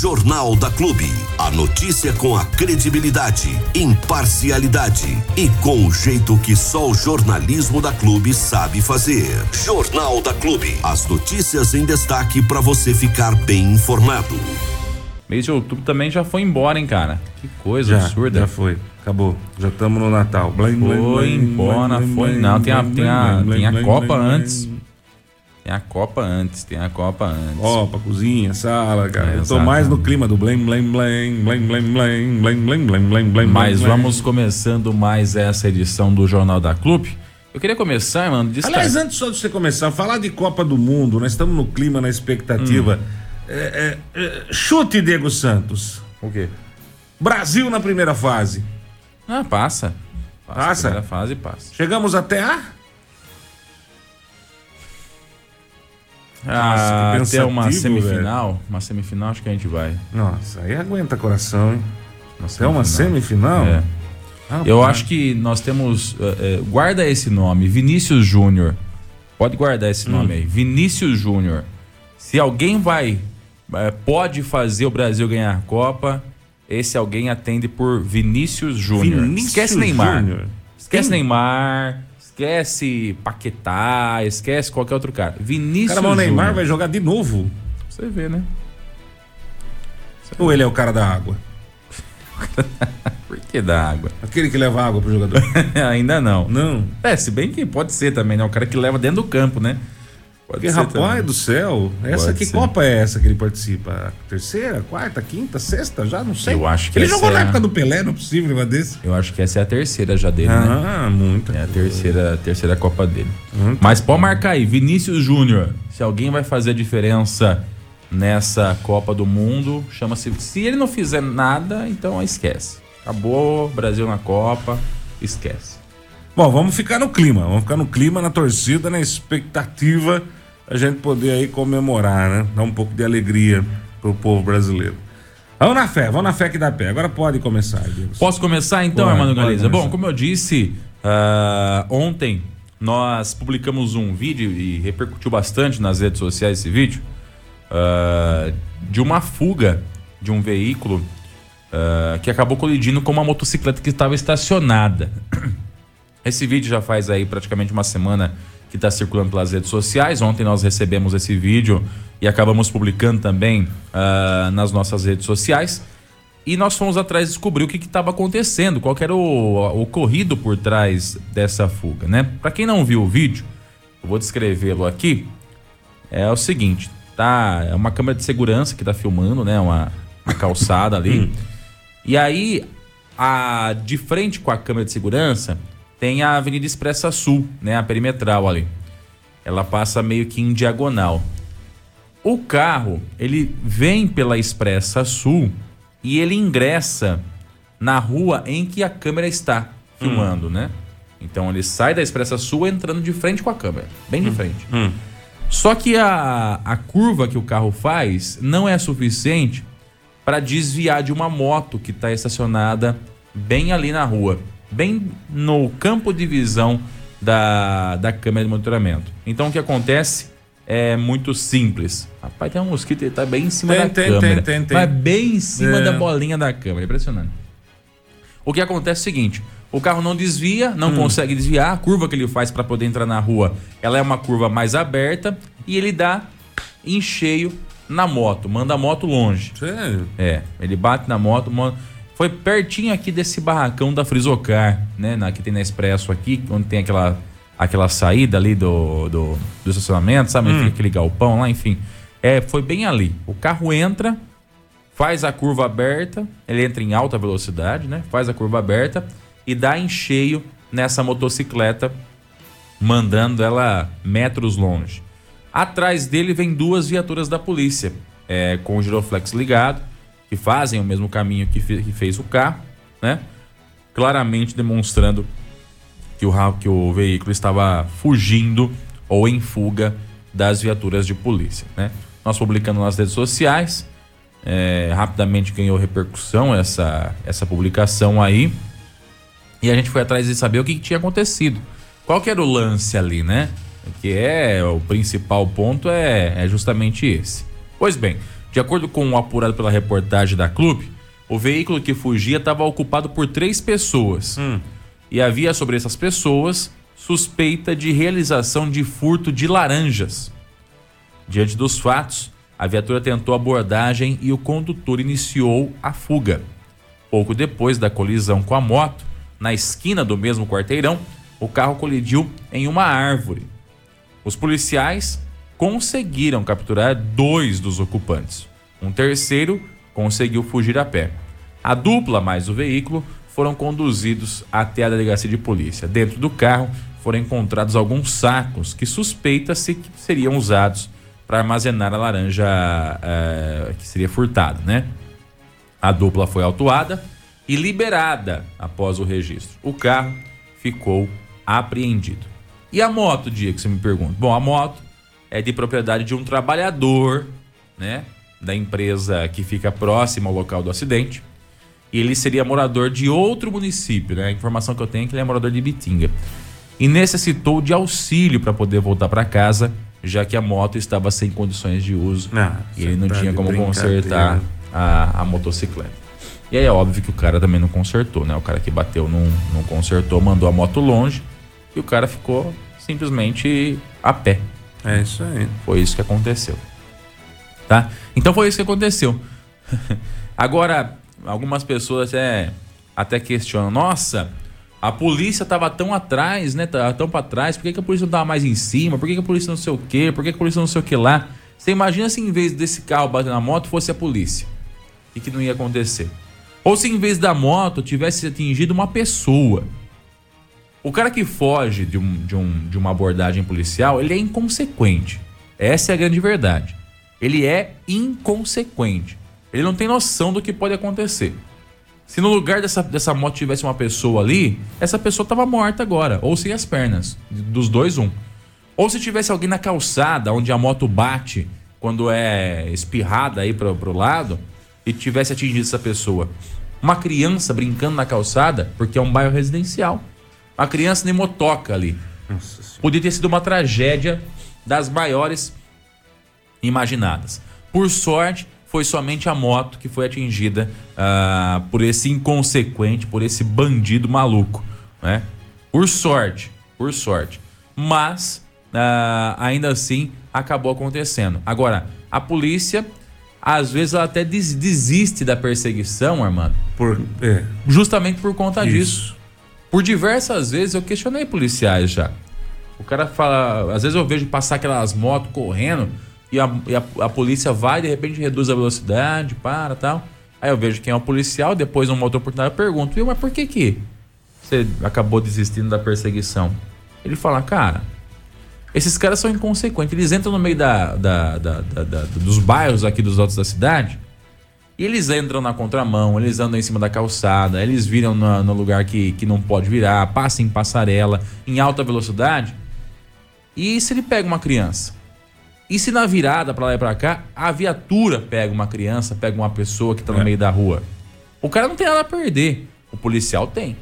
Jornal da Clube. A notícia com a credibilidade, imparcialidade e com o jeito que só o jornalismo da Clube sabe fazer. Jornal da Clube. As notícias em destaque para você ficar bem informado. Mês de outubro também já foi embora, hein, cara? Que coisa Já, absurda. já foi. Acabou. Já estamos no Natal. Blim, Foi blim, embora, blim, foi. Não, tem a, tem a, tem a Copa antes. Tem a Copa antes, tem a Copa antes. Copa, cozinha, sala, cara. É, Eu tô mais no clima do blém, blém, blém, blém, blém, blém, blém, blém, blém, blém, blém. Mas blém. vamos começando mais essa edição do Jornal da Clube. Eu queria começar, mano, destaque. Aliás, antes só de você começar, falar de Copa do Mundo, nós estamos no clima, na expectativa. Hum. É, é, é, chute, Diego Santos. O quê? Brasil na primeira fase. Ah, passa. Passa? Primeira fase passa. Chegamos até a. Ah, que até uma semifinal. Uma semifinal acho que a gente vai. Nossa, aí aguenta coração, hein? Uma Até uma semifinal? É. Rapaz. Eu acho que nós temos. eh, eh, guarda esse nome, Vinícius Júnior. Pode guardar esse nome Hum. aí, Vinícius Júnior. Se alguém vai. eh, pode fazer o Brasil ganhar a Copa, esse alguém atende por Vinícius Júnior. Esquece Neymar. Júnior. Esquece Quem? Neymar. Esquece Paquetá. Esquece qualquer outro cara. Vinícius Cara, mas o Neymar vai jogar de novo. Você vê, né? Ou ele é o cara da água? Por que da água? Aquele que leva água pro jogador. Ainda não. Não. É, se bem que pode ser também, né? O cara que leva dentro do campo, né? Pode Porque, rapaz também. do céu, essa Pode que ser. Copa é essa que ele participa? Terceira, quarta, quinta, sexta? Já não sei. Eu acho que Ele jogou na é a- época do Pelé, não é possível negócio desse. Eu acho que essa é a terceira já dele, né? Ah, muito. É a terceira, a terceira Copa dele. Muito Mas pode marcar aí, Vinícius Júnior. Se alguém vai fazer a diferença nessa Copa do Mundo, chama-se. Se ele não fizer nada, então esquece. Acabou, Brasil na Copa, esquece. Bom, vamos ficar no clima. Vamos ficar no clima, na torcida, na expectativa a gente poder aí comemorar, né? Dar um pouco de alegria pro povo brasileiro. Vamos na fé, vamos na fé que dá pé. Agora pode começar, Diego. Posso começar então, Armando Galiza? Bom, como eu disse, ah, ontem nós publicamos um vídeo e repercutiu bastante nas redes sociais esse vídeo ah, de uma fuga de um veículo ah, que acabou colidindo com uma motocicleta que estava estacionada. Esse vídeo já faz aí praticamente uma semana que está circulando pelas redes sociais. Ontem nós recebemos esse vídeo e acabamos publicando também ah, nas nossas redes sociais. E nós fomos atrás descobrir o que estava acontecendo, qual era o, ocorrido por trás dessa fuga, né? Para quem não viu o vídeo, eu vou descrevê-lo aqui. É o seguinte, tá? É uma câmera de segurança que tá filmando, né? Uma, uma calçada ali. E aí, a, de frente com a câmera de segurança, tem a Avenida Expressa Sul, né? A perimetral ali. Ela passa meio que em diagonal. O carro, ele vem pela Expressa Sul e ele ingressa na rua em que a câmera está filmando, né? Então ele sai da Expressa Sul entrando de frente com a câmera, bem de frente. Só que a, a curva que o carro faz não é suficiente para desviar de uma moto que está estacionada bem ali na rua, bem no campo de visão da, da câmera de monitoramento. Então o que acontece é muito simples. Rapaz, tem um mosquito, ele tá bem em cima Tem, da tem, câmera. tem, tem, tem. Vai bem em cima É. da bolinha da câmera, impressionante. O que acontece é o seguinte: o carro não desvia, não Hum. consegue desviar, a curva que ele faz para poder entrar na rua, ela é uma curva mais aberta e ele dá em cheio na moto, manda a moto longe. Sério? É, ele bate na moto, mo- foi pertinho aqui desse barracão da Frisocar, né, na, que tem na Expresso aqui, onde tem aquela aquela saída ali do, do, do estacionamento, sabe? Fica aquele galpão lá, enfim. É, foi bem ali. O carro entra, faz a curva aberta, ele entra em alta velocidade, né? Faz a curva aberta e dá em cheio nessa motocicleta, mandando ela metros longe. Atrás dele vem duas viaturas da polícia, é, com o giroflex ligado, que fazem o mesmo caminho que, que fez o carro, né? Claramente demonstrando que o, que o veículo estava fugindo ou em fuga das viaturas de polícia, né? Nós publicando nas redes sociais, é, rapidamente ganhou repercussão essa, essa publicação aí. E a gente foi atrás de saber o que, que tinha acontecido. Qual que era o lance ali, né? Que é o principal ponto é, é justamente esse. Pois bem, De acordo com o apurado pela reportagem da clube, o veículo que fugia estava ocupado por três pessoas. Hum. E havia sobre essas pessoas suspeita de realização de furto de laranjas. Diante dos fatos, a viatura tentou abordagem e o condutor iniciou a fuga. Pouco depois da colisão com a moto, na esquina do mesmo quarteirão, o carro colidiu em uma árvore. Os policiais conseguiram capturar dois dos ocupantes. Um terceiro conseguiu fugir a pé. A dupla mais o veículo foram conduzidos até a delegacia de polícia. Dentro do carro foram encontrados alguns sacos que suspeita-se que seriam usados para armazenar a laranja é, que seria furtada, né? A dupla foi autuada e liberada após o registro. O carro ficou apreendido. E a moto, dia que você me pergunta? Bom, a moto é de propriedade de um trabalhador, né, da empresa que fica próxima ao local do acidente. E ele seria morador de outro município, né? A informação que eu tenho é que ele é morador de Bitinga. E necessitou de auxílio para poder voltar para casa já que a moto estava sem condições de uso Ah, e ele não tá tinha como consertar a, a motocicleta. E aí é óbvio que o cara também não consertou, né? O cara que bateu não, não consertou, mandou a moto longe e o cara ficou simplesmente a pé. É isso aí. Foi isso que aconteceu. Tá? Então foi isso que aconteceu. Agora, algumas pessoas até, até questionam: nossa, a polícia tava tão atrás, né? Tava tão pra trás, por que, que a polícia não tava mais em cima? Por que, que a polícia não sei o quê? Por que, que a polícia não sei o que lá? Você imagina se em vez desse carro bater na moto fosse a polícia? O que não ia acontecer? Ou se em vez da moto tivesse atingido uma pessoa? O cara que foge de, um, de, um, de uma abordagem policial, ele é inconsequente. Essa é a grande verdade. Ele é inconsequente. Ele não tem noção do que pode acontecer. Se no lugar dessa, dessa moto tivesse uma pessoa ali, essa pessoa tava morta agora, ou sem as pernas. Dos dois, um. Ou se tivesse alguém na calçada, onde a moto bate quando é espirrada aí pro, pro lado, e tivesse atingido essa pessoa. Uma criança brincando na calçada, porque é um bairro residencial. Uma criança nem motoca ali. Podia ter sido uma tragédia das maiores imaginadas. Por sorte, foi somente a moto que foi atingida ah, por esse inconsequente, por esse bandido maluco, né? Por sorte, por sorte. Mas ah, ainda assim acabou acontecendo. Agora, a polícia às vezes ela até des- desiste da perseguição, Armando, Por, é, justamente por conta disso. Por diversas vezes eu questionei policiais já. O cara fala. Às vezes eu vejo passar aquelas motos correndo e a, e a, a polícia vai de repente reduz a velocidade, para tal. Aí eu vejo quem é o policial, depois numa outra oportunidade eu pergunto, viu, mas por que que você acabou desistindo da perseguição? Ele fala, cara, esses caras são inconsequentes. Eles entram no meio da- da- da- da- dos bairros aqui dos altos da cidade e eles entram na contramão, eles andam em cima da calçada, eles viram na- no lugar que, que não pode virar, passam em passarela, em alta velocidade. E se ele pega uma criança? E se na virada pra lá e pra cá, a viatura pega uma criança, pega uma pessoa que tá no É. meio da rua? O cara não tem nada a perder. O policial tem.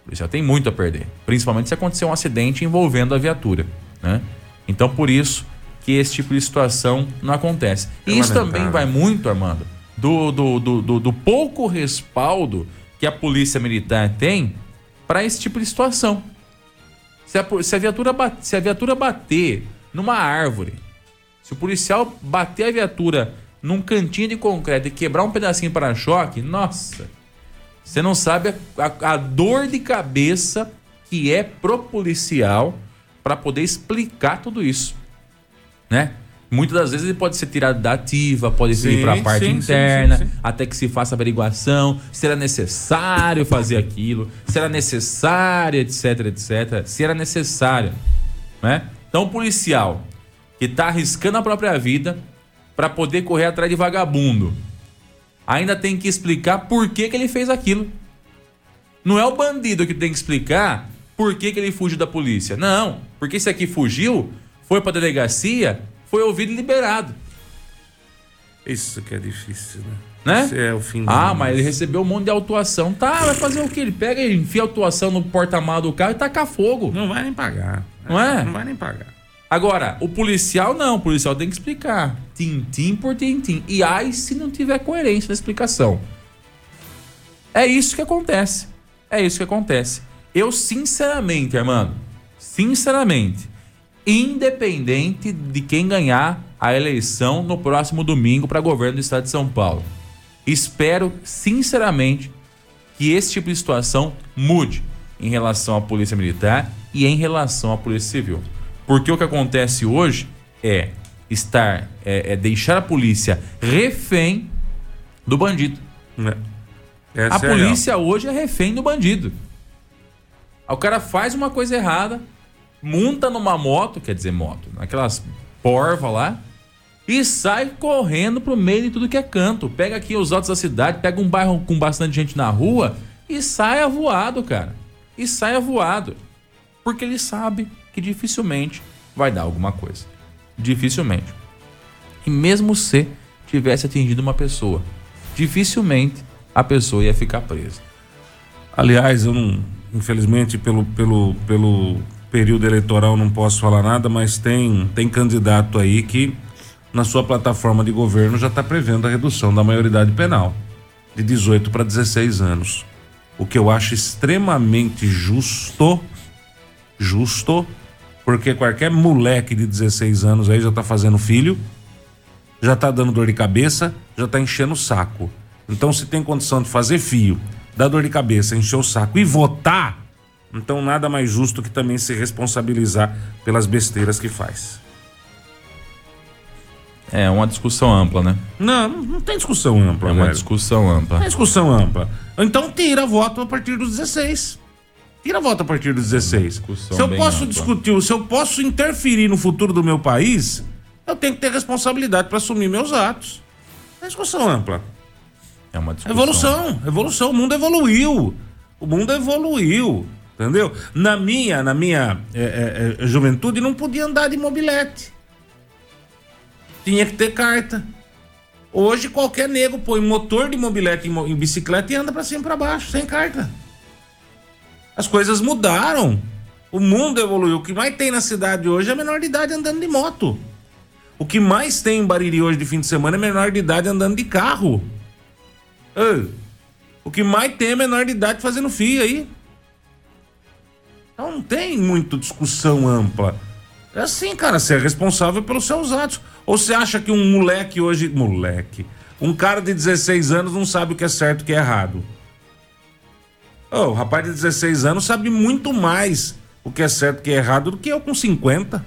O policial tem muito a perder. Principalmente se acontecer um acidente envolvendo a viatura. Né? Então, por isso que esse tipo de situação não acontece. E isso também vai muito, Armando, do, do, do, do- pouco respaldo que a polícia militar tem para esse tipo de situação. Se a, se a viatura bat- se a viatura bater numa árvore, se o policial bater a viatura num cantinho de concreto e quebrar um pedacinho de para-choque, nossa, você não sabe a, a- a dor de cabeça que é pro policial para poder explicar tudo isso, né? Muitas das vezes ele pode ser tirado da ativa, pode ser Sim, para a parte sim, interna, sim, até que se faça averiguação, se era necessário fazer aquilo, se era necessário, etc, etc, se era necessário, né? Então o policial que tá arriscando a própria vida para poder correr atrás de vagabundo, ainda tem que explicar por que, que ele fez aquilo. Não é o bandido que tem que explicar por que, que ele fugiu da polícia. Não, porque esse aqui fugiu, foi pra delegacia, foi ouvido e liberado. Isso que é difícil, né? Né? Isso é o fim do Ah, mundo. mas ele recebeu um monte de autuação. Tá, vai fazer o quê? Ele pega e enfia a autuação no porta-malas do carro e taca fogo. Não vai nem pagar. Não é? Não vai nem pagar. Agora, o policial não, o policial tem que explicar. Tintim por tintim. E ai se não tiver coerência na explicação. É isso que acontece. É isso que acontece. Eu, sinceramente, Armando, sinceramente, independente de quem ganhar a eleição no próximo domingo para governo do estado de São Paulo, espero, sinceramente, que esse tipo de situação mude em relação à polícia militar e em relação à polícia civil. Porque o que acontece hoje é estar, é, é deixar a polícia refém do bandido. É. a polícia hoje é refém do bandido. O cara faz uma coisa errada, monta numa moto, quer dizer, moto, naquelas porva lá, e sai correndo pro meio de tudo que é canto. Pega aqui os altos da cidade, pega um bairro com bastante gente na rua e sai voado, cara. E sai voado. Porque ele sabe que dificilmente vai dar alguma coisa. Dificilmente. E mesmo se tivesse atingido uma pessoa, dificilmente a pessoa ia ficar presa. Aliás, eu não, infelizmente, pelo, pelo, pelo período eleitoral não posso falar nada, mas tem, tem candidato aí que na sua plataforma de governo já está prevendo a redução da maioridade penal de 18 para 16 anos. O que eu acho extremamente justo, justo, porque qualquer moleque de 16 anos aí já tá fazendo filho, já tá dando dor de cabeça, já tá enchendo o saco. Então, se tem condição de fazer filho, dar dor de cabeça, encher o saco e votar, então nada mais justo que também se responsabilizar pelas besteiras que faz. É uma discussão ampla, né? Não, não tem discussão ampla, É uma velho. discussão ampla. Não tem discussão ampla. Então tira voto a partir dos 16. Tira voto a partir dos 16. discussão Se eu posso ampla. discutir, se eu posso interferir no futuro do meu país, eu tenho que ter responsabilidade para assumir meus atos. É discussão ampla. É uma discussão. Evolução, evolução. O mundo evoluiu. O mundo evoluiu. Entendeu? Na minha, na minha é, é, é, juventude, não podia andar de mobilete. Tinha que ter carta. Hoje, qualquer nego põe motor de mobilete em, em bicicleta e anda pra cima e pra baixo, sem carta. As coisas mudaram. O mundo evoluiu. O que mais tem na cidade hoje é menor de idade andando de moto. O que mais tem em Bariri hoje de fim de semana é menor de idade andando de carro. O que mais tem é menor de idade fazendo fio aí. Então não tem muito discussão ampla. É assim, cara, você é responsável pelos seus atos. Ou você acha que um moleque hoje. Moleque. Um cara de 16 anos não sabe o que é certo e o que é errado. Ô, o rapaz de 16 anos sabe muito mais o que é certo e o que é errado do que eu com 50.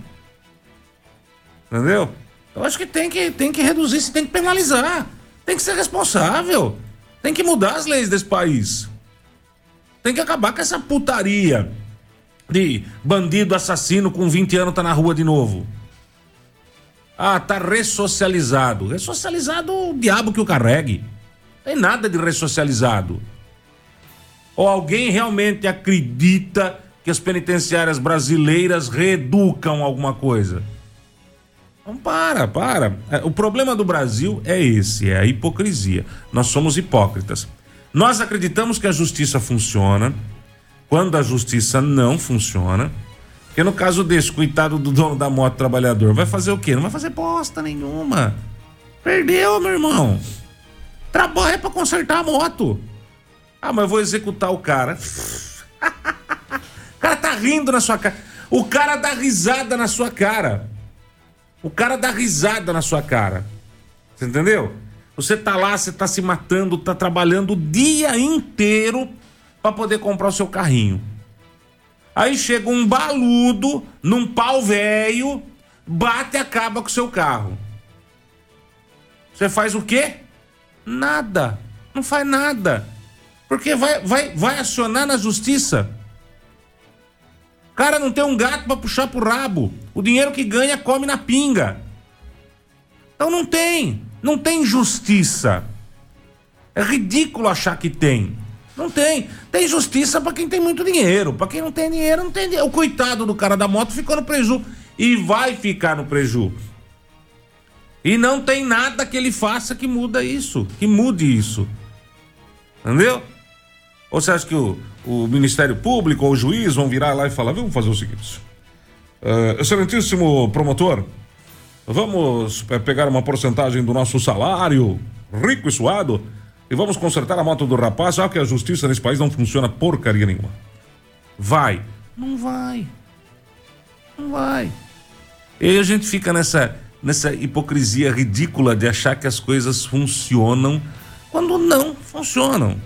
Entendeu? Eu acho que tem que, tem que reduzir, você tem que penalizar. Tem que ser responsável. Tem que mudar as leis desse país. Tem que acabar com essa putaria de bandido assassino com 20 anos tá na rua de novo. Ah, tá ressocializado. Ressocializado o diabo que o carregue. Tem nada de ressocializado. Ou alguém realmente acredita que as penitenciárias brasileiras reeducam alguma coisa? Não, para, para. É, O problema do Brasil é esse, é a hipocrisia. Nós somos hipócritas. Nós acreditamos que a justiça funciona quando a justiça não funciona. Porque no caso desse, coitado do dono da moto trabalhador, vai fazer o quê? Não vai fazer bosta nenhuma. Perdeu, meu irmão. Trabalha pra consertar a moto. Ah, mas eu vou executar o cara. o cara tá rindo na sua cara. O cara dá risada na sua cara. O cara dá risada na sua cara. Você entendeu? Você tá lá, você tá se matando, tá trabalhando o dia inteiro pra poder comprar o seu carrinho. Aí chega um baludo num pau velho, bate e acaba com o seu carro. Você faz o quê? Nada. Não faz nada. Porque vai, vai, vai acionar na justiça. Cara não tem um gato pra puxar pro rabo. O dinheiro que ganha come na pinga. Então não tem. Não tem justiça. É ridículo achar que tem. Não tem. Tem justiça pra quem tem muito dinheiro. Pra quem não tem dinheiro, não tem dinheiro. O coitado do cara da moto ficou no preju. E vai ficar no preju. E não tem nada que ele faça que muda isso. Que mude isso. Entendeu? Ou você acha que o, o Ministério Público ou o juiz vão virar lá e falar, vamos fazer o seguinte. Uh, excelentíssimo promotor, vamos eh, pegar uma porcentagem do nosso salário, rico e suado, e vamos consertar a moto do rapaz, já que a justiça nesse país não funciona porcaria nenhuma. Vai. Não vai. Não vai. E aí a gente fica nessa, nessa hipocrisia ridícula de achar que as coisas funcionam quando não funcionam.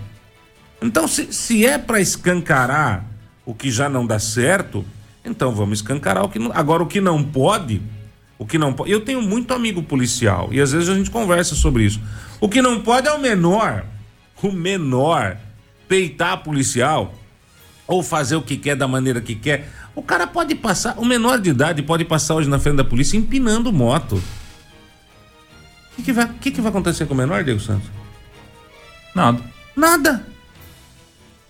Então, se, se é para escancarar o que já não dá certo, então vamos escancarar o que não. Agora, o que não pode, o que não pode. Eu tenho muito amigo policial e às vezes a gente conversa sobre isso. O que não pode é o menor, o menor, peitar policial ou fazer o que quer da maneira que quer. O cara pode passar, o menor de idade pode passar hoje na frente da polícia empinando moto. O que, que, vai, que, que vai acontecer com o menor, Diego Santos? Nada. Nada.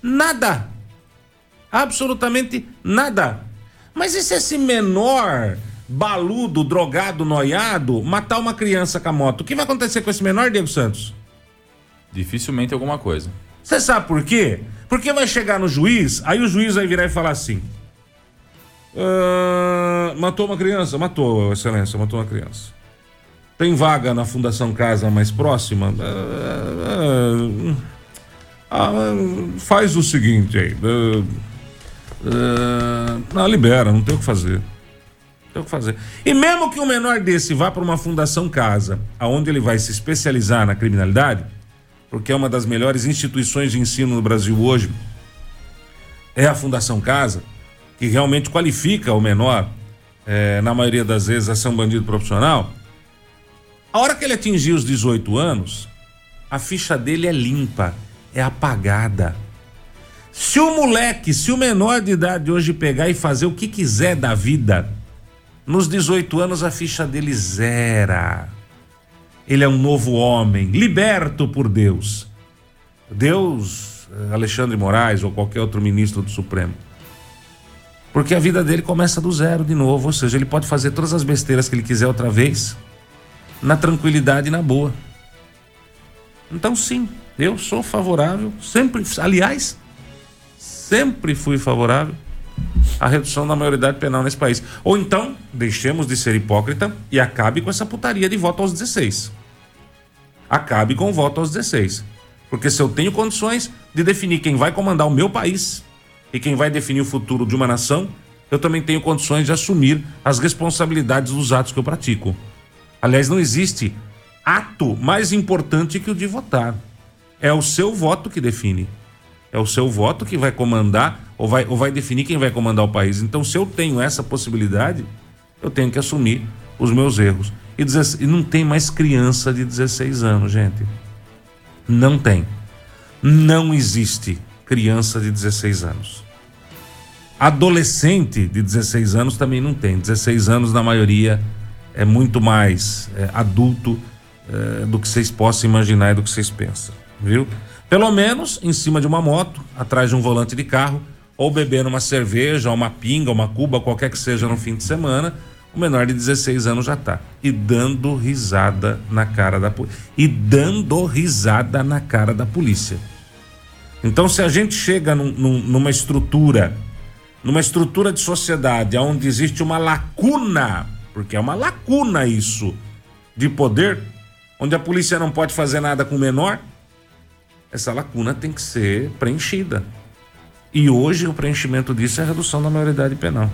Nada. Absolutamente nada. Mas e se esse menor baludo, drogado, noiado, matar uma criança com a moto? O que vai acontecer com esse menor, Diego Santos? Dificilmente alguma coisa. Você sabe por quê? Porque vai chegar no juiz, aí o juiz vai virar e falar assim: ah, matou uma criança? Matou, excelência, matou uma criança. Tem vaga na Fundação Casa mais próxima? Ah, ah, faz o seguinte aí. libera, não tem o que fazer. Tem o que fazer. E mesmo que um menor desse vá para uma Fundação Casa, aonde ele vai se especializar na criminalidade, porque é uma das melhores instituições de ensino no Brasil hoje, é a Fundação Casa que realmente qualifica o menor, é, na maioria das vezes, a ser um bandido profissional, a hora que ele atingir os 18 anos, a ficha dele é limpa, é apagada. Se o moleque, se o menor de idade hoje pegar e fazer o que quiser da vida, nos 18 anos a ficha dele zera. Ele é um novo homem, liberto por Deus. Deus, Alexandre Moraes ou qualquer outro ministro do Supremo. Porque a vida dele começa do zero de novo, ou seja, ele pode fazer todas as besteiras que ele quiser outra vez, na tranquilidade e na boa. Então, sim, eu sou favorável, sempre, aliás, sempre fui favorável à redução da maioridade penal nesse país. Ou então, deixemos de ser hipócrita e acabe com essa putaria de voto aos 16. Acabe com o voto aos 16. Porque se eu tenho condições de definir quem vai comandar o meu país, e quem vai definir o futuro de uma nação, eu também tenho condições de assumir as responsabilidades dos atos que eu pratico. Aliás, não existe ato mais importante que o de votar. É o seu voto que define. É o seu voto que vai comandar ou vai, ou vai definir quem vai comandar o país. Então, se eu tenho essa possibilidade, eu tenho que assumir os meus erros. E, e não tem mais criança de 16 anos, gente. Não tem. Não existe criança de 16 anos. Adolescente de 16 anos também não tem. 16 anos, na maioria, é muito mais é, adulto é, do que vocês possam imaginar e do que vocês pensam, viu? Pelo menos em cima de uma moto, atrás de um volante de carro, ou bebendo uma cerveja, uma pinga, uma cuba, qualquer que seja no fim de semana, o menor de 16 anos já tá. E dando risada na cara da polícia. E dando risada na cara da polícia. Então, se a gente chega num, num, numa estrutura, numa estrutura de sociedade onde existe uma lacuna, porque é uma lacuna isso, de poder, onde a polícia não pode fazer nada com o menor, essa lacuna tem que ser preenchida. E hoje o preenchimento disso é a redução da maioridade penal.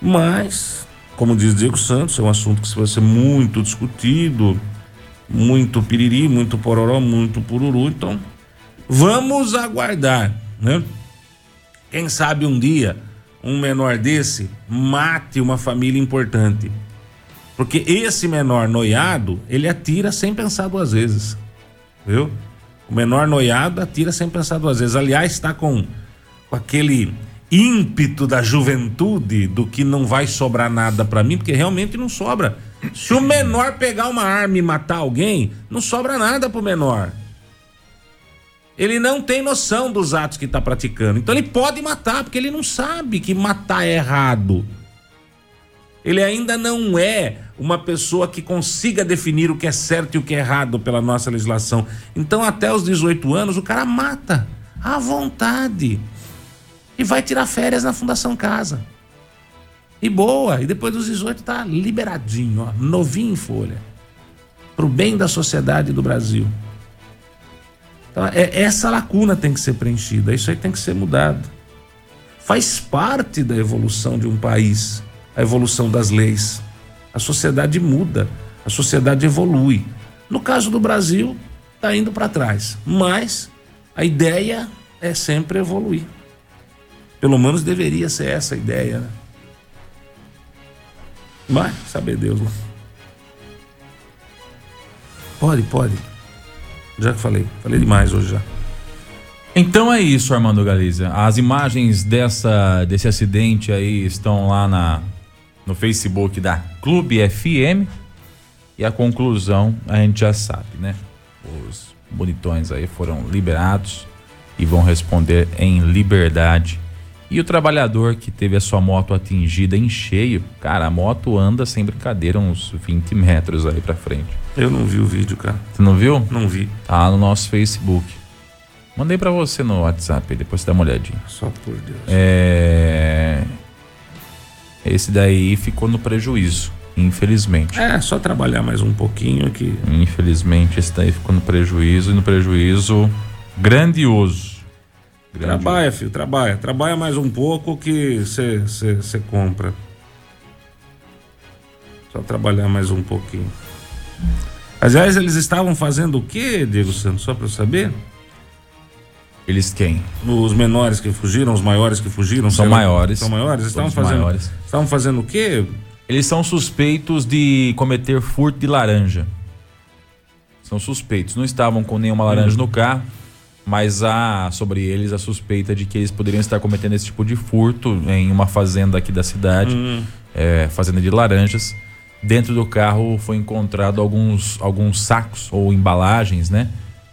Mas, como diz Diego Santos, é um assunto que vai ser muito discutido, muito piriri, muito pororó, muito pururu, então Vamos aguardar, né? Quem sabe um dia um menor desse mate uma família importante. Porque esse menor noiado, ele atira sem pensar duas vezes. Viu? O menor noiado atira sem pensar duas vezes. Aliás, está com, com aquele ímpeto da juventude do que não vai sobrar nada para mim, porque realmente não sobra. Se o menor pegar uma arma e matar alguém, não sobra nada pro menor ele não tem noção dos atos que está praticando. Então ele pode matar, porque ele não sabe que matar é errado. Ele ainda não é uma pessoa que consiga definir o que é certo e o que é errado pela nossa legislação. Então, até os 18 anos, o cara mata à vontade e vai tirar férias na Fundação Casa. E boa. E depois dos 18 tá liberadinho, ó, novinho em folha. Pro bem da sociedade do Brasil. Então, é, essa lacuna tem que ser preenchida, isso aí tem que ser mudado. Faz parte da evolução de um país, a evolução das leis. A sociedade muda, a sociedade evolui. No caso do Brasil, está indo para trás, mas a ideia é sempre evoluir. Pelo menos deveria ser essa a ideia. Né? Vai, saber Deus. Né? Pode, pode. Já que falei. Falei demais hoje já. Então é isso, Armando Galiza. As imagens dessa, desse acidente aí estão lá na, no Facebook da Clube FM. E a conclusão a gente já sabe, né? Os bonitões aí foram liberados e vão responder em liberdade. E o trabalhador que teve a sua moto atingida em cheio, cara, a moto anda sem brincadeira uns 20 metros aí pra frente. Eu não vi o vídeo, cara. Você não viu? Não vi. Tá no nosso Facebook. Mandei para você no WhatsApp, depois você dá uma olhadinha. Só por Deus. É... Esse daí ficou no prejuízo, infelizmente. É, só trabalhar mais um pouquinho aqui. Infelizmente, esse daí ficou no prejuízo e no prejuízo grandioso. Grandioso. Trabalha, filho, trabalha. Trabalha mais um pouco que você compra. Só trabalhar mais um pouquinho. Aliás, eles estavam fazendo o quê, Diego Santos? Só para saber? Eles quem? Os menores que fugiram, os maiores que fugiram? São maiores. São maiores? Estavam fazendo, maiores. estavam fazendo o quê? Eles são suspeitos de cometer furto de laranja. São suspeitos. Não estavam com nenhuma laranja hum. no carro, mas há sobre eles a suspeita de que eles poderiam estar cometendo esse tipo de furto em uma fazenda aqui da cidade, hum. é, fazenda de laranjas. Dentro do carro foi encontrado alguns, alguns sacos ou embalagens, né?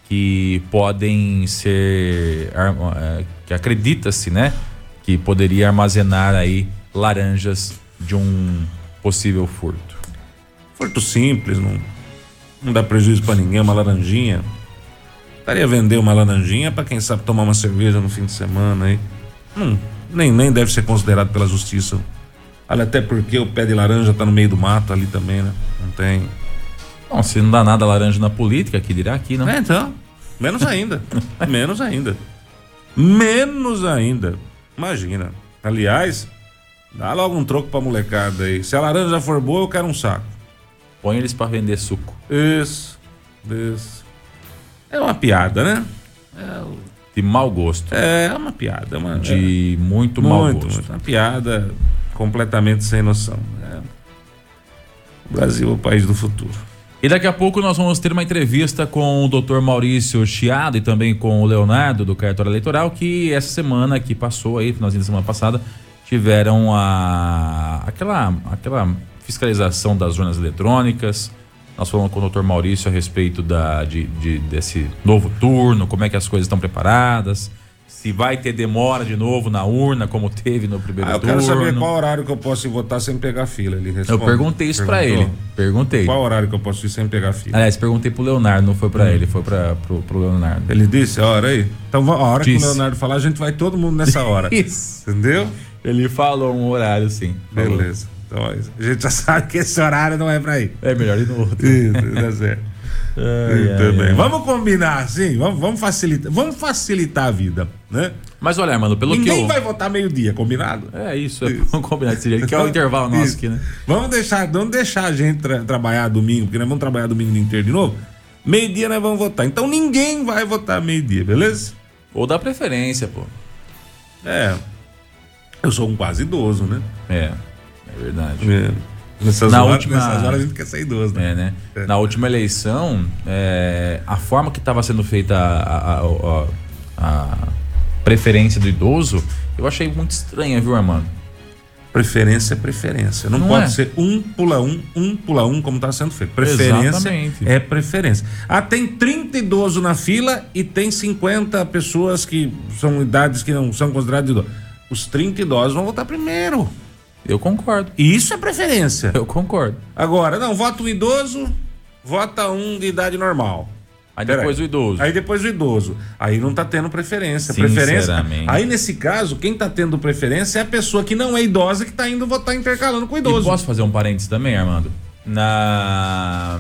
Que podem ser. É, que acredita-se, né? Que poderia armazenar aí laranjas de um possível furto. Furto simples, não, não dá prejuízo para ninguém, uma laranjinha. Estaria vender uma laranjinha para quem sabe tomar uma cerveja no fim de semana aí. Hum, nem, nem deve ser considerado pela justiça Olha, até porque o pé de laranja tá no meio do mato ali também, né? Não tem. Bom, se não dá nada laranja na política, que dirá aqui, não? É, então. Menos ainda. menos ainda. Menos ainda. Imagina. Aliás, dá logo um troco pra molecada aí. Se a laranja for boa, eu quero um saco. Põe eles para vender suco. Isso. Isso. É uma piada, né? É de mau gosto. É, uma piada. Uma, de é. muito, muito mau gosto. Muito, uma piada completamente sem noção. Né? O Brasil é o país do futuro. E daqui a pouco nós vamos ter uma entrevista com o Dr. Maurício Chiado e também com o Leonardo do Cartório Eleitoral, que essa semana que passou aí, finalzinho da semana passada, tiveram a aquela aquela fiscalização das urnas eletrônicas. Nós falamos com o Dr. Maurício a respeito da, de, de, desse novo turno, como é que as coisas estão preparadas se vai ter demora de novo na urna, como teve no primeiro ah, eu turno. Eu quero saber qual horário que eu posso ir votar sem pegar fila. Ele responde. Eu perguntei isso para ele. Perguntei. Qual horário que eu posso ir sem pegar fila? Aliás, perguntei pro Leonardo, não foi para hum. ele, foi para pro, pro Leonardo. Ele disse a hora aí? Então, a hora disse. que o Leonardo falar, a gente vai todo mundo nessa hora. isso. Entendeu? Ele falou um horário, sim. Beleza. Então, a gente já sabe que esse horário não é para ir. É melhor ir no outro. Isso, tá certo. Ai, ai, ai. Vamos combinar, assim, vamos, vamos, facilitar, vamos facilitar a vida, né? Mas olha, mano, pelo Ninguém que eu... vai votar meio-dia, combinado? É isso, é isso. vamos combinar esse dia, que é o intervalo nosso aqui, né? Vamos deixar, vamos deixar a gente tra trabalhar domingo, porque nós vamos trabalhar domingo inteiro de novo. Meio-dia nós vamos votar. Então ninguém vai votar meio-dia, beleza? Ou dá preferência, pô. É. Eu sou um quase idoso, né? É, é verdade. É. Nessas, na horas, última, nessas horas a gente quer ser idoso, né? É, né? É. Na última eleição, é, a forma que estava sendo feita a, a, a, a, preferência do idoso, eu achei muito estranha, viu, Armando? Preferência é preferência. Não, Não pode é. ser um pula um, um pula um, como está sendo feito. Preferência Exatamente. é preferência. Ah, tem 30 idosos na fila e tem 50 pessoas que são idades que não são consideradas idosos. Os 30 idosos vão votar primeiro. Eu concordo. Isso é preferência. Eu concordo. Agora, não, vota um idoso, vota um de idade normal. Aí depois Peraí. o idoso. Aí depois o idoso. Aí não tá tendo preferência. Preferência. Aí nesse caso, quem tá tendo preferência é a pessoa que não é idosa que tá indo votar intercalando com o E idoso. posso fazer um parênteses também, Armando? Na,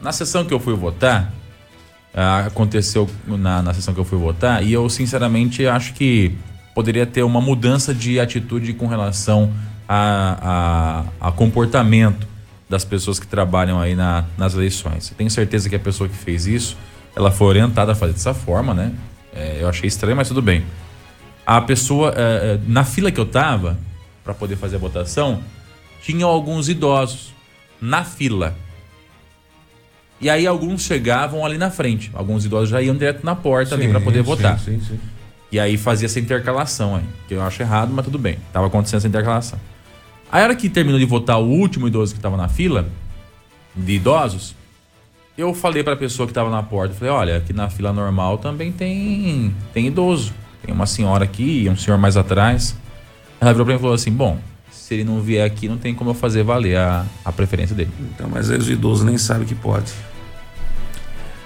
na sessão que eu fui votar, ah, aconteceu na, na sessão que eu fui votar, e eu sinceramente acho que poderia ter uma mudança de atitude com relação a, a, a comportamento das pessoas que trabalham aí na, nas eleições. Eu tenho certeza que a pessoa que fez isso, ela foi orientada a fazer dessa forma, né? É, eu achei estranho, mas tudo bem. A pessoa, é, é, na fila que eu tava, para poder fazer a votação, tinham alguns idosos na fila. E aí alguns chegavam ali na frente. Alguns idosos já iam direto na porta ali para poder Sim, votar. Sim, sim, sim. E aí fazia essa intercalação aí. Que eu acho errado, mas tudo bem. Tava acontecendo essa intercalação. Aí a hora que terminou de votar o último idoso que tava na fila, de idosos, eu falei pra pessoa que tava na porta, falei, olha, aqui na fila normal também tem, tem idoso. Tem uma senhora aqui e um senhor mais atrás. Ela virou pra mim e falou assim, bom, se ele não vier aqui, não tem como eu fazer valer a, a preferência dele. Então, mas aí os idosos nem sabem que pode.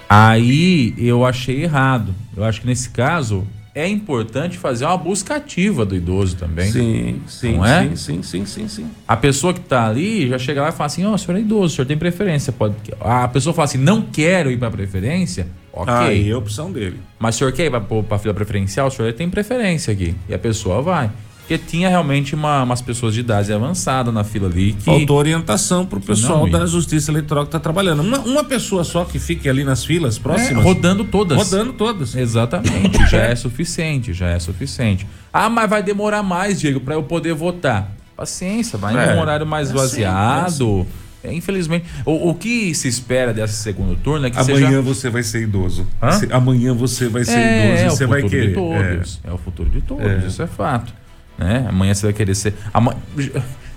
Aí eu achei errado. Eu acho que nesse caso é importante fazer uma busca ativa do idoso também. Sim, sim, Não é? sim, sim, sim, sim, sim. A pessoa que tá ali já chega lá e fala assim: Ó, o senhor é idoso, o senhor tem preferência. Pode... A pessoa fala assim: não quero ir pra preferência. Ok. Aí é a opção dele. Mas o senhor quer ir pra, pra fila preferencial? O senhor tem preferência aqui. E a pessoa vai. Porque tinha realmente uma- umas pessoas de idade avançada na fila ali que. Faltou orientação pro pessoal da Justiça Eleitoral que tá trabalhando. Uma, uma pessoa só que fique ali nas filas É, próximas. rodando todas. rodando todas. Exatamente, já é suficiente, já é suficiente. Ah, mas vai demorar mais, Diego, para eu poder votar. Paciência, vai É, em um horário mais é assim, vaziado. É, infelizmente, o, o que se espera desse segundo turno é que Amanhã seja você vai ser idoso. Hã? Amanhã você vai ser é, idoso é você vai querer. de todos. É. o futuro de todos, É. isso é fato. Né? Amanhã você vai querer ser.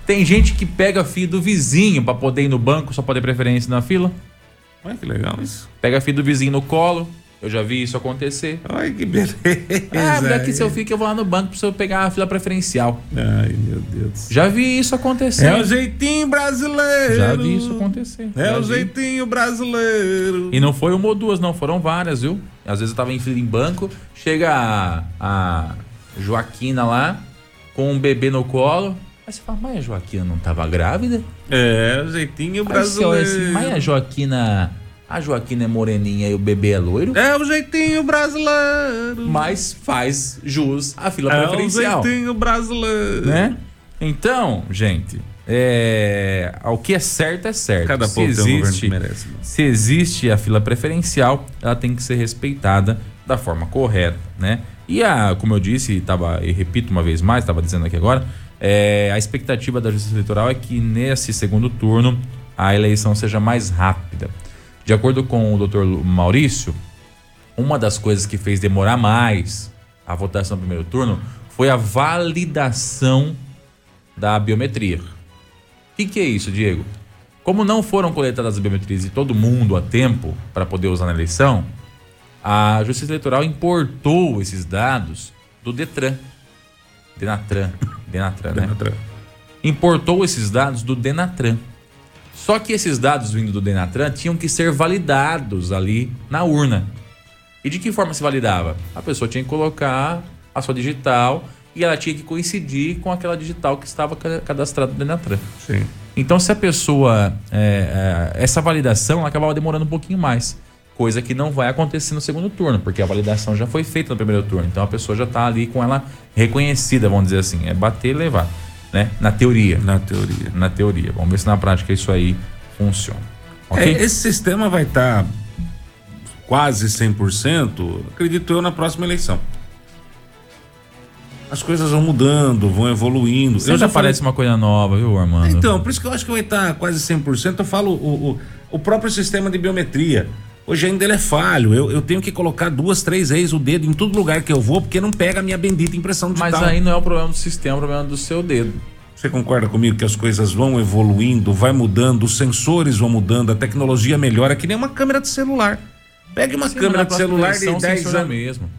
Tem gente que pega a filha do vizinho para poder ir no banco, só pode ter preferência na fila. Olha que legal isso. Pega a filha do vizinho no colo. Eu já vi isso acontecer. Olha que beleza. Ah, me dá aqui seu filho que eu vou lá no banco pra você pegar a fila preferencial. Ai, meu Deus. Já vi isso acontecer. É o jeitinho brasileiro. Já vi isso acontecer. É Já o vi. jeitinho brasileiro. E não foi uma ou duas, não, foram várias, viu? Às vezes eu tava em fila em banco, chega a, a Joaquina lá, com um bebê no colo. Aí você fala, mas a Joaquina não tava grávida? É o jeitinho Aí você olha brasileiro. assim, mas a Joaquina. A Joaquina é moreninha e o bebê é loiro? É o jeitinho brasileiro. Mas faz jus à fila É o preferencial. jeitinho brasileiro. né? Então, gente, é, o que é certo é certo. Cada se povo tem um existe, merece. mano. se existe a fila preferencial, ela tem que ser respeitada da forma correta, né? E a, como eu disse, tava, e repito uma vez mais, estava dizendo aqui agora, é, a expectativa da Justiça Eleitoral é que nesse segundo turno a eleição seja mais rápida. De acordo com o Dr. Maurício, uma das coisas que fez demorar mais a votação no primeiro turno foi a validação da biometria. O que, que é isso, Diego? Como não foram coletadas as biometrias de todo mundo a tempo para poder usar na eleição, a Justiça Eleitoral importou esses dados do Detran. Denatran. Denatran, né? Denatran. importou esses dados do Denatran. Só que esses dados vindo do Denatran tinham que ser validados ali na urna. E de que forma se validava? A pessoa tinha que colocar a sua digital e ela tinha que coincidir com aquela digital que estava ca- cadastrada no Denatran. Sim. Então, se a pessoa. é, é, essa validação acabava demorando um pouquinho mais. Coisa que não vai acontecer no segundo turno, porque a validação já foi feita no primeiro turno. Então a pessoa já está ali com ela reconhecida, vamos dizer assim. É bater e levar. Né? Na teoria. Na teoria. Na teoria. Vamos ver se na prática isso aí funciona. Ok? É, esse sistema vai estar quase 100%, acredito eu, na próxima eleição. As coisas vão mudando, vão evoluindo. Sempre aparece uma coisa nova, viu, Armando? Então, por isso que eu acho que vai estar quase 100%. Eu falo o, o, o próprio sistema de biometria. Hoje ainda ele é falho. Eu, eu tenho que colocar duas, três vezes o dedo em todo lugar que eu vou, porque não pega a minha bendita impressão Mas digital. aí não é o problema do sistema, é o problema do seu dedo. Você concorda comigo que as coisas vão evoluindo, vai mudando, os sensores vão mudando, a tecnologia melhora, que nem uma câmera de celular. Pegue uma Sim, câmera de celular de eleição, 10 censura anos. mesmo.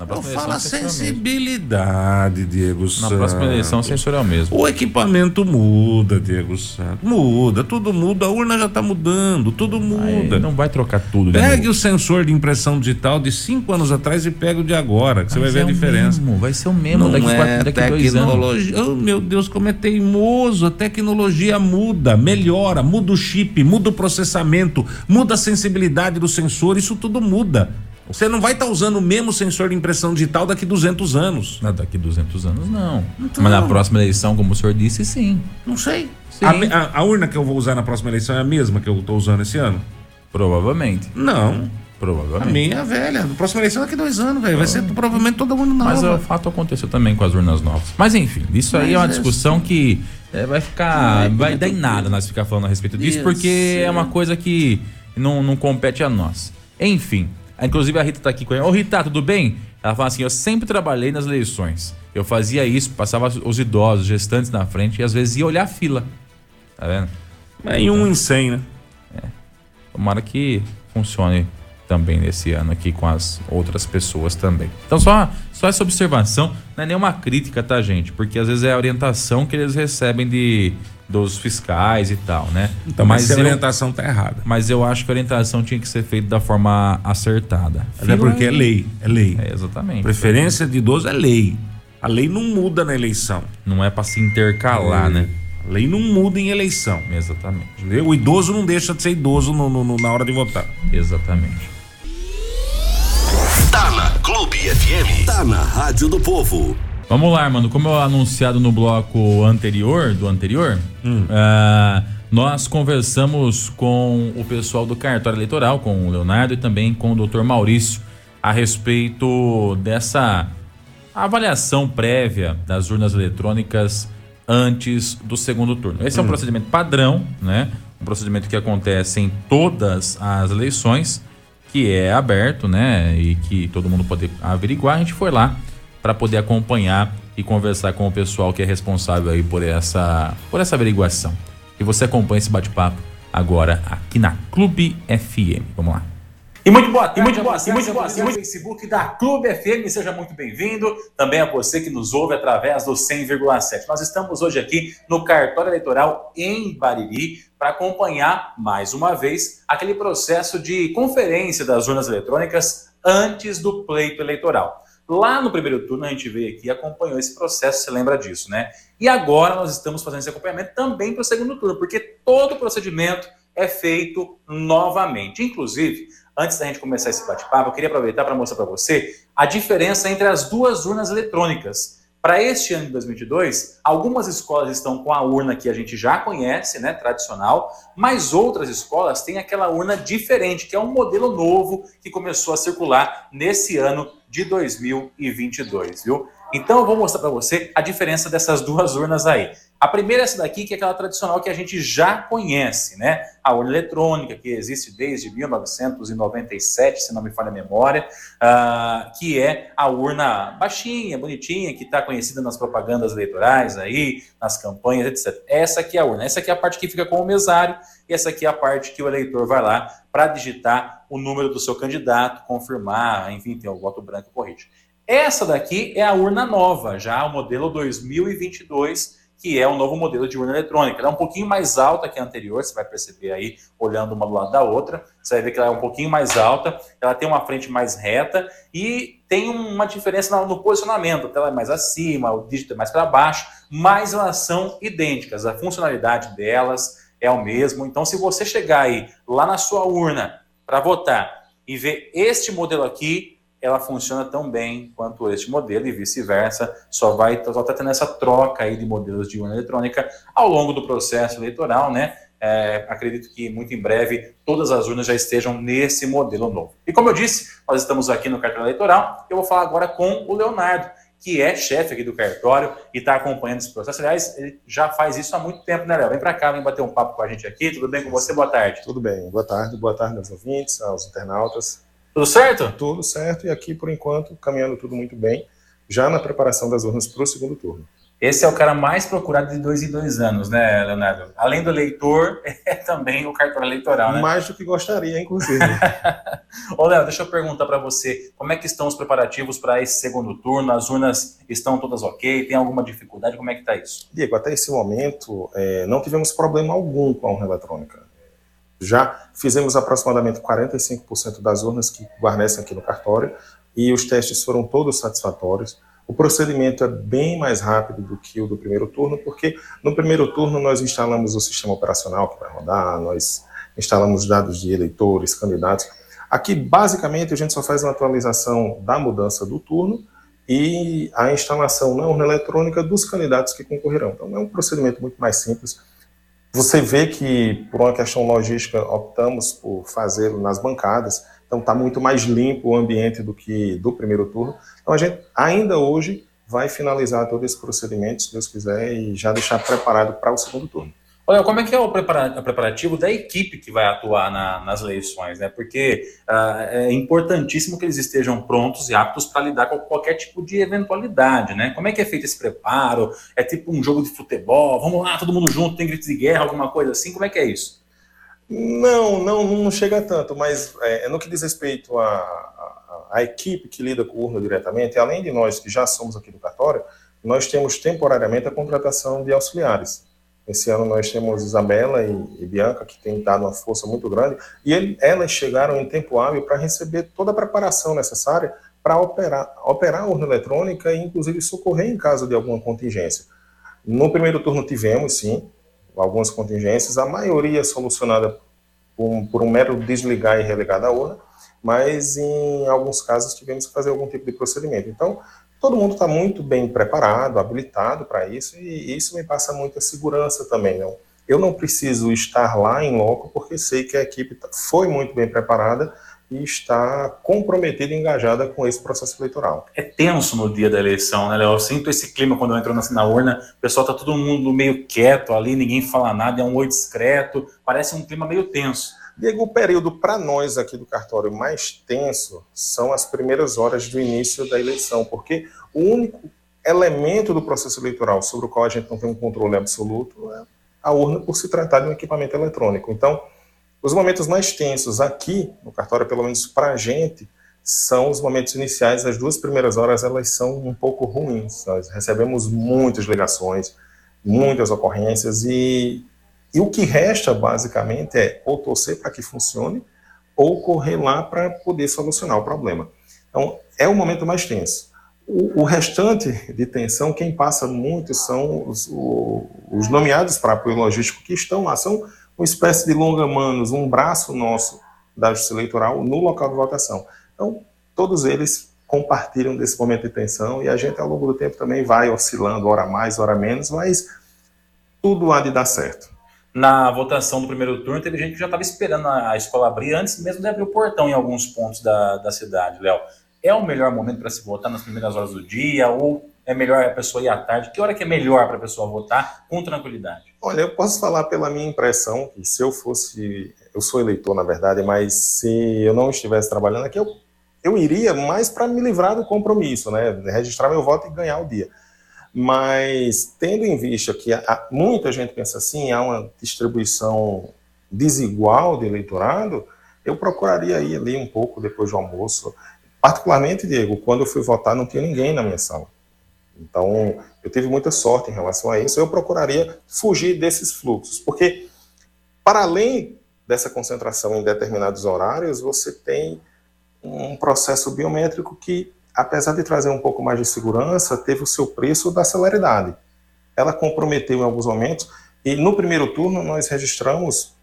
Na Eu falo a sensibilidade, Diego Na Santos. próxima eleição, censura mesmo. O equipamento muda, Diego Santos. Muda, tudo muda. A urna já tá mudando, tudo Aí muda. não vai trocar tudo. Pegue o sensor de impressão digital de cinco anos atrás e pegue o de agora, que você vai Mas ver é a diferença. mesmo, vai ser o mesmo Não daqui, é quatro, daqui dois anos. tecnologia. Oh, meu Deus, como é teimoso. A tecnologia muda, melhora, muda o chip, muda o processamento, muda a sensibilidade do sensor, isso tudo muda. Você não vai estar usando o mesmo sensor de impressão digital daqui 200 anos. Não, daqui 200 anos não. Então- Mas na próxima eleição, como o senhor disse, sim. Não sei. Sim. A, a- a urna que eu vou usar na próxima eleição é a mesma que eu estou usando esse ano? Provavelmente. Não. A Provavelmente. minha é velha. A próxima eleição é daqui dois anos, velho. Vai ser provavelmente toda urna nova. Mas o fato aconteceu também com as urnas novas. Mas enfim, isso aí Mas é uma é discussão que é, vai ficar. vai dar em nada nós ficar falando a respeito disso, porque é uma coisa que não, não compete a nós. Enfim, inclusive a Rita tá aqui com ele. Ô Rita, tudo bem? Ela fala assim: eu sempre trabalhei nas eleições. Eu fazia isso, passava os idosos, gestantes na frente e às vezes ia olhar a fila. Tá vendo? É em um em cem, né? Tomara que funcione também nesse ano aqui com as outras pessoas também. Então só, só essa observação, não é nenhuma crítica, tá, gente? Porque às vezes é a orientação que eles recebem de dos fiscais e tal, né? Então, mas, a eu, orientação tá errada. mas eu acho que a orientação tinha que ser feita da forma acertada. Até porque é lei, é lei. É, exatamente. Preferência de idoso é lei. A lei não muda na eleição. Não é pra se intercalar, né? A lei não muda em eleição. Exatamente. Entendeu? O idoso não deixa de ser idoso no- no- no- na hora de votar. Exatamente. Tá na Clube FM. Tá na Rádio do Povo. Vamos lá, mano. Como eu anunciado no bloco anterior, do anterior, ah, nós conversamos com o pessoal do cartório eleitoral, com o Leonardo e também com o Dr. Maurício, a respeito dessa avaliação prévia das urnas eletrônicas antes do segundo turno. Esse é um procedimento padrão, né? Um procedimento que acontece em todas as eleições, que é aberto, né? E que todo mundo pode averiguar. A gente foi lá para poder acompanhar e conversar com o pessoal que é responsável aí por essa, por essa averiguação. E você acompanha esse bate-papo agora aqui na Clube FM. Vamos lá. E muito boa tarde, e muito boa, e muito boa, e muito Facebook da Clube FM, seja muito bem-vindo. Também a você que nos ouve através do 100,7. Nós estamos hoje aqui no cartório eleitoral em Bariri para acompanhar mais uma vez aquele processo de conferência das urnas eletrônicas antes do pleito eleitoral. Lá no primeiro turno a gente veio aqui e acompanhou esse processo, você lembra disso, né? E agora nós estamos fazendo esse acompanhamento também para o segundo turno, porque todo o procedimento é feito novamente. Inclusive, antes da gente começar esse bate-papo, eu queria aproveitar para mostrar para você a diferença entre as duas urnas eletrônicas. Para este ano de 2022, algumas escolas estão com a urna que a gente já conhece, né, tradicional, mas outras escolas têm aquela urna diferente, que é um modelo novo que começou a circular nesse ano de 2022, viu? Então eu vou mostrar para você a diferença dessas duas urnas aí. A primeira é essa daqui, que é aquela tradicional que a gente já conhece, né? A urna eletrônica, que existe desde 1997, se não me falha a memória, ah, que é a urna baixinha, bonitinha, que está conhecida nas propagandas eleitorais aí, nas campanhas, etc. Essa aqui é a urna. Essa aqui é a parte que fica com o mesário, e essa aqui é a parte que o eleitor vai lá para digitar o número do seu candidato, confirmar, enfim, tem o voto branco corrente. Essa daqui é a urna nova, já o modelo 2022, que é o novo modelo de urna eletrônica. Ela é um pouquinho mais alta que a anterior, você vai perceber aí, olhando uma do lado da outra, você vai ver que ela é um pouquinho mais alta, ela tem uma frente mais reta e tem uma diferença no, posicionamento, a tela é mais acima, o dígito é mais para baixo, mas elas são idênticas, a funcionalidade delas é o mesmo. Então, se você chegar aí lá na sua urna para votar e ver este modelo aqui, ela funciona tão bem quanto este modelo e vice-versa. Só vai só tá tendo essa troca aí de modelos de urna eletrônica ao longo do processo eleitoral, né? É, acredito que muito em breve todas as urnas já estejam nesse modelo novo. E como eu disse, nós estamos aqui no cartório eleitoral. Eu vou falar agora com o Leonardo, que é chefe aqui do cartório e está acompanhando esse processo. Aliás, ele já faz isso há muito tempo, né, Léo? Vem para cá, vem bater um papo com a gente aqui. Tudo bem com você? Boa tarde. Tudo bem, boa tarde, boa tarde aos ouvintes, aos internautas. Tudo certo? Tudo certo e aqui, por enquanto, caminhando tudo muito bem, já na preparação das urnas para o segundo turno. Esse é o cara mais procurado de dois em dois anos, né, Leonardo? Além do eleitor, é também o cartório eleitoral, né? Mais do que gostaria, inclusive. Ô, Léo, deixa eu perguntar para você, como é que estão os preparativos para esse segundo turno? As urnas estão todas ok? Tem alguma dificuldade? Como é que está isso? Diego, até esse momento, é, não tivemos problema algum com a urna eletrônica. Já fizemos aproximadamente 45% das urnas que guarnecem aqui no cartório e os testes foram todos satisfatórios o procedimento é bem mais rápido do que o do primeiro turno, porque no primeiro turno nós instalamos o sistema operacional que vai rodar, nós instalamos dados de eleitores, candidatos. Aqui, basicamente, a gente só faz uma atualização da mudança do turno e a instalação na urna eletrônica dos candidatos que concorrerão. Então, é um procedimento muito mais simples. Você vê que, por uma questão logística, optamos por fazê-lo nas bancadas, então está muito mais limpo o ambiente do que do primeiro turno. Então a gente ainda hoje vai finalizar todo esse procedimento, se Deus quiser, e já deixar preparado para o segundo turno. Olha, como é que é o preparativo da equipe que vai atuar na, nas eleições, né? Porque uh, é importantíssimo que eles estejam prontos e aptos para lidar com qualquer tipo de eventualidade, né? Como é que é feito esse preparo? É tipo um jogo de futebol? Vamos lá, todo mundo junto, tem gritos de guerra, alguma coisa assim? Como é que é isso? Não, não, não chega tanto, mas é, no que diz respeito à, à, equipe que lida com urna diretamente, além de nós que já somos aqui do cartório, nós temos temporariamente a contratação de auxiliares. Esse ano nós temos Isabela e, e Bianca, que têm dado uma força muito grande, e ele, elas chegaram em tempo hábil para receber toda a preparação necessária para operar, operar a urna eletrônica e, inclusive, socorrer em caso de alguma contingência. No primeiro turno tivemos, sim, algumas contingências, a maioria solucionada por, por um mero desligar e religar da urna, mas em alguns casos tivemos que fazer algum tipo de procedimento. Então, todo mundo está muito bem preparado, habilitado para isso, e isso me passa muita segurança também. Eu não preciso estar lá em loco, porque sei que a equipe tá, foi muito bem preparada e está comprometida e engajada com esse processo eleitoral. É tenso no dia da eleição, né, Léo? Eu sinto esse clima quando eu entro na, na urna, o pessoal está todo mundo meio quieto ali, ninguém fala nada, é um oi discreto, parece um clima meio tenso. Diego, o período para nós aqui do cartório mais tenso são as primeiras horas do início da eleição, porque o único elemento do processo eleitoral sobre o qual a gente não tem um controle absoluto é a urna por se tratar de um equipamento eletrônico. Então, os momentos mais tensos aqui no cartório, pelo menos para a gente, são os momentos iniciais. As duas primeiras horas elas são um pouco ruins. Nós recebemos muitas ligações, muitas ocorrências e, e o que resta basicamente é ou torcer para que funcione ou correr lá para poder solucionar o problema. Então é o momento mais tenso. O, o restante de tensão, quem passa muito são os, o, os nomeados para apoio logístico que estão lá. São uma espécie de longa-manos, um braço nosso da Justiça Eleitoral no local de votação. Então, todos eles compartilham desse momento de tensão e a gente, ao longo do tempo, também vai oscilando, hora mais, hora menos, mas tudo há de dar certo. Na votação do primeiro turno, teve gente que já estava esperando a escola abrir antes mesmo de abrir o portão em alguns pontos da, da cidade, Léo. É o melhor momento para se votar nas primeiras horas do dia ou é melhor a pessoa ir à tarde? Que hora que é melhor para a pessoa votar com tranquilidade? Olha, eu posso falar pela minha impressão que se eu fosse, eu sou eleitor na verdade, mas se eu não estivesse trabalhando aqui, eu, eu iria mais para me livrar do compromisso, né? Registrar meu voto e ganhar o dia. Mas tendo em vista que há, muita gente pensa assim, há uma distribuição desigual de eleitorado, eu procuraria ir ali um pouco depois do almoço. Particularmente, Diego, quando eu fui votar, não tinha ninguém na minha sala. Então, eu tive muita sorte em relação a isso. Eu procuraria fugir desses fluxos, porque, para além dessa concentração em determinados horários, você tem um processo biométrico que, apesar de trazer um pouco mais de segurança, teve o seu preço da celeridade. Ela comprometeu em alguns momentos, e no primeiro turno nós registramos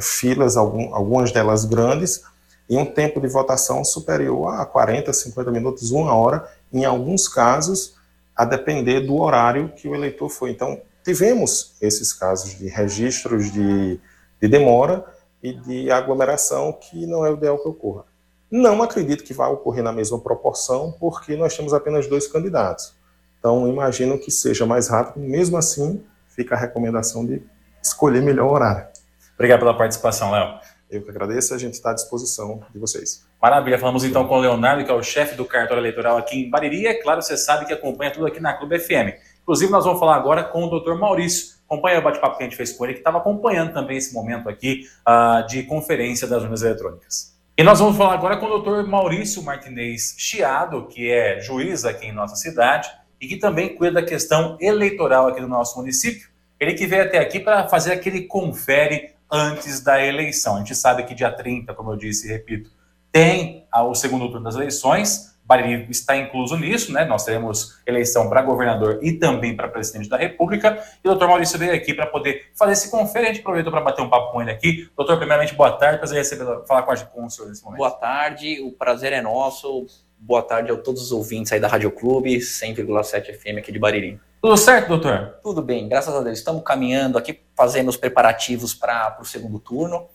filas, algumas delas grandes, e um tempo de votação superior a 40, 50 minutos, uma hora, em alguns casos a depender do horário que o eleitor foi. Então, tivemos esses casos de registros de, de demora e de aglomeração que não é o ideal que ocorra. Não acredito que vá ocorrer na mesma proporção, porque nós temos apenas dois candidatos. Então, imagino que seja mais rápido, mesmo assim, fica a recomendação de escolher melhor o horário. Obrigado pela participação, Léo. Eu que agradeço, a gente está à disposição de vocês. Maravilha, falamos então com o Leonardo, que é o chefe do cartório eleitoral aqui em Bariri. É claro, você sabe que acompanha tudo aqui na Clube FM. Inclusive, nós vamos falar agora com o doutor Maurício. Acompanha o bate-papo que a gente fez com ele, que estava acompanhando também esse momento aqui uh, de conferência das urnas eletrônicas. E nós vamos falar agora com o doutor Maurício Martinez Chiado, que é juiz aqui em nossa cidade e que também cuida da questão eleitoral aqui do nosso município. Ele que veio até aqui para fazer aquele confere antes da eleição. A gente sabe que dia 30, como eu disse e repito, tem o segundo turno das eleições. Bariri está incluso nisso, né? Nós teremos eleição para governador e também para presidente da República. E o doutor Maurício veio aqui para poder fazer esse confere. A gente aproveitou para bater um papo com ele aqui. Doutor, primeiramente, boa tarde. Prazer receber, falar com, a, com o senhor nesse momento. Boa tarde, o prazer é nosso. Boa tarde a todos os ouvintes aí da Rádio Clube 100,7 FM aqui de Bariri. Tudo certo, doutor? Tudo bem, graças a Deus. Estamos caminhando aqui, fazendo os preparativos para o segundo turno.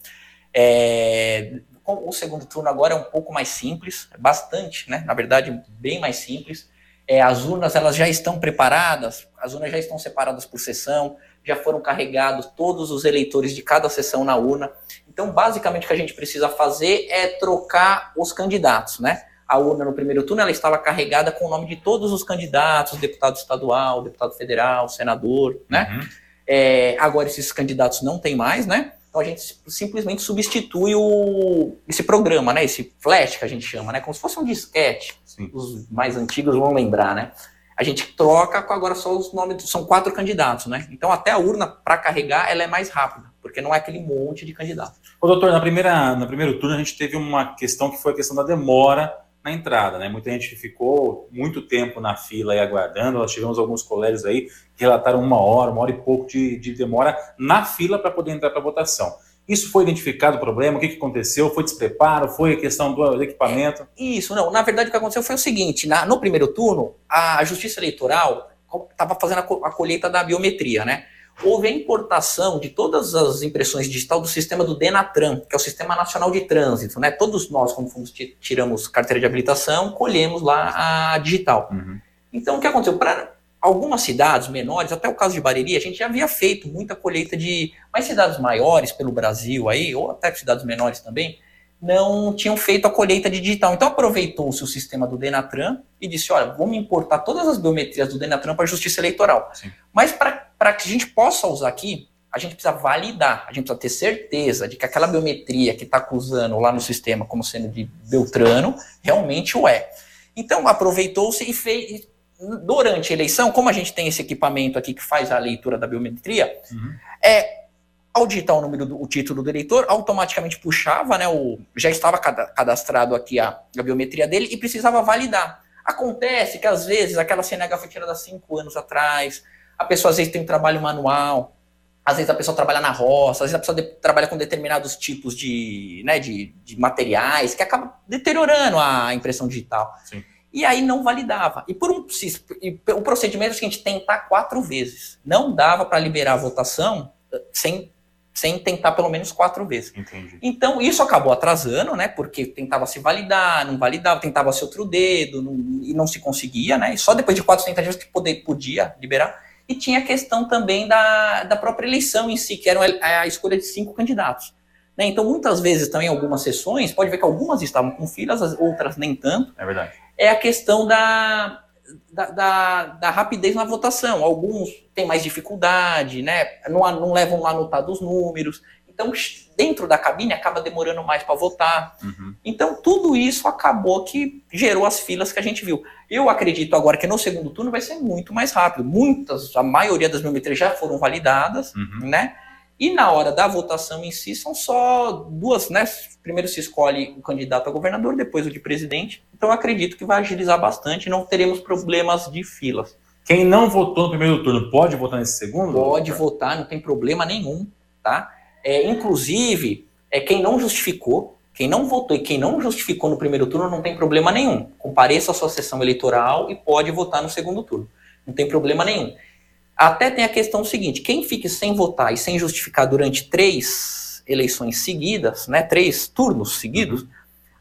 É, o segundo turno agora é um pouco mais simples, bastante, né? Na verdade, bem mais simples. É, as urnas elas já estão preparadas, as urnas já estão separadas por sessão, já foram carregados todos os eleitores de cada sessão na urna. Então, basicamente, o que a gente precisa fazer é trocar os candidatos, né? A urna no primeiro turno ela estava carregada com o nome de todos os candidatos, deputado estadual, deputado federal, senador, né? Uhum. É, agora esses candidatos não tem mais, né? Então a gente simplesmente substitui o, esse programa, né? Esse flash que a gente chama, né? Como se fosse um disquete. Sim. Os mais antigos vão lembrar, né? A gente troca com agora só os nomes, são quatro candidatos, né? Então até a urna para carregar ela é mais rápida, porque não é aquele monte de candidatos. Ô, doutor, na primeira, no primeiro turno a gente teve uma questão que foi a questão da demora na entrada, né? Muita gente ficou muito tempo na fila aí aguardando. Nós tivemos alguns colegas aí que relataram uma hora, uma hora e pouco de, de demora na fila para poder entrar para votação. Isso foi identificado o problema? O que, que aconteceu? Foi despreparo? Foi a questão do equipamento? É, isso, não. Na verdade, o que aconteceu foi o seguinte: na, no primeiro turno, a Justiça Eleitoral estava fazendo a, a colheita da biometria, né? Houve a importação de todas as impressões digital do sistema do Denatran, que é o Sistema Nacional de Trânsito. Né? Todos nós, quando fomos, tiramos carteira de habilitação, colhemos lá a digital. Uhum. Então, o que aconteceu? Para algumas cidades menores, até o caso de Bariri, a gente já havia feito muita colheita de... Mas cidades maiores pelo Brasil aí, ou até cidades menores também, não tinham feito a colheita de digital. Então aproveitou-se o sistema do Denatran e disse: olha, vamos importar todas as biometrias do Denatran para a Justiça Eleitoral. Sim. Mas para que a gente possa usar aqui, a gente precisa validar, a gente precisa ter certeza de que aquela biometria que está acusando lá no sistema como sendo de Beltrano realmente o é. Então aproveitou-se e fez. Durante a eleição, como a gente tem esse equipamento aqui que faz a leitura da biometria, uhum. é, ao digitar o número do o título do eleitor, automaticamente puxava, né, o, já estava cadastrado aqui a, a biometria dele e precisava validar. Acontece que às vezes aquela CNH foi tirada há cinco anos atrás, a pessoa às vezes tem um trabalho manual, às vezes a pessoa trabalha na roça, às vezes a pessoa de, trabalha com determinados tipos de, né, de, de, materiais que acaba deteriorando a impressão digital. Sim. E aí não validava. E por um e o procedimento é o seguinte, tentar quatro vezes. Não dava para liberar a votação eh, sem sem tentar pelo menos quatro vezes. Entendi. Então, isso acabou atrasando, né? Porque tentava se validar, não validava, tentava se outro dedo, não, e não se conseguia, né? E só depois de quatro tentativas que poder, podia liberar. E tinha a questão também da, da própria eleição em si, que era a escolha de cinco candidatos. Né? Então, muitas vezes também, algumas sessões, pode ver que algumas estavam com filas, outras nem tanto. É verdade. É a questão da, da, da, da, rapidez na votação. Alguns têm mais dificuldade, né? Não, não levam lá anotado os números. Então, dentro da cabine acaba demorando mais para votar. Uhum. Então, tudo isso acabou que gerou as filas que a gente viu. Eu acredito agora que no segundo turno vai ser muito mais rápido. Muitas, a maioria das biometrias já foram validadas, uhum. né? E na hora da votação em si, são só duas, né? Primeiro se escolhe o candidato a governador, depois o de presidente. Então acredito que vai agilizar bastante, não teremos problemas de filas. Quem não votou no primeiro turno pode votar nesse segundo? Pode votar, não tem problema nenhum, tá? É, inclusive, é quem não justificou, quem não votou e quem não justificou no primeiro turno não tem problema nenhum. Compareça à sua sessão eleitoral e pode votar no segundo turno. Não tem problema nenhum. Até tem a questão seguinte: quem fique sem votar e sem justificar durante três eleições seguidas, né, três turnos seguidos,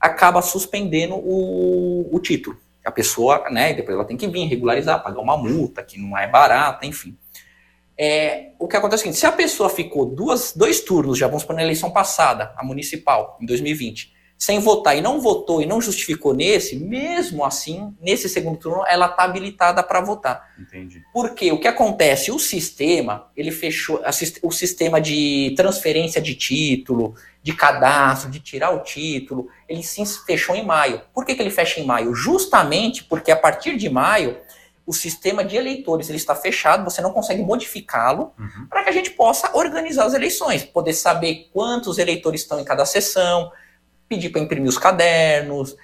acaba suspendendo o, o título. A pessoa, né, depois ela tem que vir regularizar, pagar uma multa que não é barata, enfim. É, o que acontece é o seguinte: se a pessoa ficou duas, dois turnos, já vamos para a eleição passada, a municipal, em 2020, sem votar e não votou e não justificou nesse, mesmo assim, nesse segundo turno, ela está habilitada para votar. Entendi. Porque o que acontece? O sistema, ele fechou, o sistema de transferência de título, de cadastro, de tirar o título, ele sim fechou em maio. Por que, que ele fecha em maio? Justamente porque a partir de maio, o sistema de eleitores ele está fechado, você não consegue modificá-lo uhum. para que a gente possa organizar as eleições, poder saber quantos eleitores estão em cada sessão, pedir para imprimir os cadernos,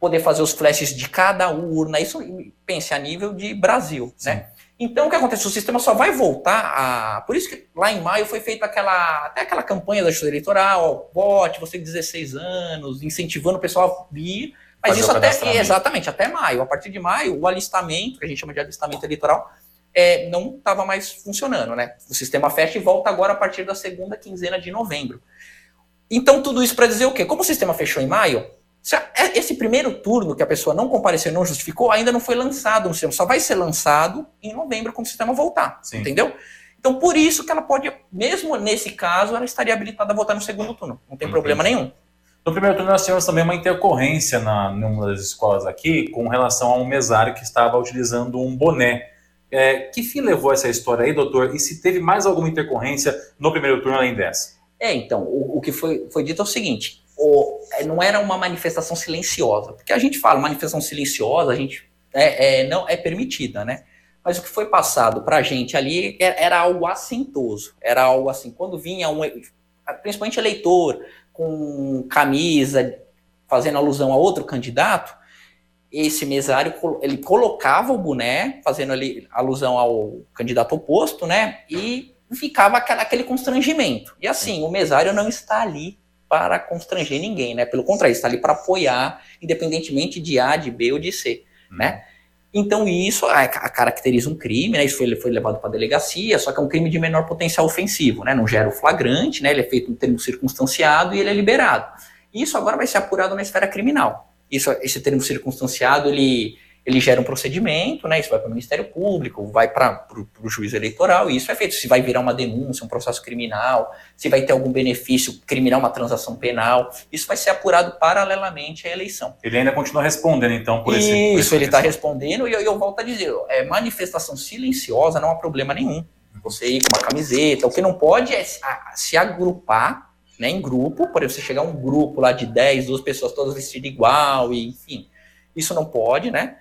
poder fazer os flashes de cada urna, isso pense a nível de Brasil, Sim. né? Então o que acontece? O sistema só vai voltar a. Por isso que lá em maio foi feita aquela. até aquela campanha da justiça eleitoral, ó, vote, você de 16 anos, incentivando o pessoal a vir. Mas Fazer isso até. Exatamente, até maio. A partir de maio, o alistamento, que a gente chama de alistamento eleitoral, é, não estava mais funcionando, né? O sistema fecha e volta agora a partir da segunda quinzena de novembro. Então, tudo isso para dizer o quê? Como o sistema fechou em maio, é, esse primeiro turno que a pessoa não compareceu não justificou ainda não foi lançado no sistema, só vai ser lançado em novembro quando o sistema voltar, Sim. entendeu? Então, por isso que ela pode, mesmo nesse caso, ela estaria habilitada a votar no segundo turno, não tem Entendi. problema nenhum. No primeiro turno, nós tivemos também uma intercorrência na, numa das escolas aqui com relação a um mesário que estava utilizando um boné. É, que fim levou essa história aí, doutor? E se teve mais alguma intercorrência no primeiro turno além dessa? É, então, o, o que foi, foi dito é o seguinte: o, é, não era uma manifestação silenciosa, porque a gente fala manifestação silenciosa, a gente é, é não é permitida, né? Mas o que foi passado para a gente ali era, era, algo assintoso, era algo assim, quando vinha um, principalmente eleitor com camisa fazendo alusão a outro candidato, esse mesário ele colocava o boné fazendo ali alusão ao candidato oposto, né? E ficava aquele constrangimento. E assim, o mesário não está ali para constranger ninguém, né? Pelo contrário, está ali para apoiar, independentemente de A, de B ou de C, né? Então isso a, a caracteriza um crime, né? Isso foi, foi levado para a delegacia, só que é um crime de menor potencial ofensivo, né? Não gera o flagrante, né? Ele é feito em termo circunstanciado e ele é liberado. Isso agora vai ser apurado na esfera criminal. Isso, esse termo circunstanciado, ele ele gera um procedimento, né? Isso vai para o Ministério Público, vai para o juiz eleitoral, e isso é feito. Se vai virar uma denúncia, um processo criminal, se vai ter algum benefício criminal, uma transação penal, isso vai ser apurado paralelamente à eleição. Ele ainda continua respondendo, então, por esse. Isso, esse ele está respondendo, e eu, eu, volto a dizer: é, manifestação silenciosa não há problema nenhum. Você ir com uma camiseta, o que não pode é se agrupar né, em grupo, por exemplo, você chegar um grupo lá de 10, duas pessoas todas vestidas igual, e enfim. Isso não pode, né?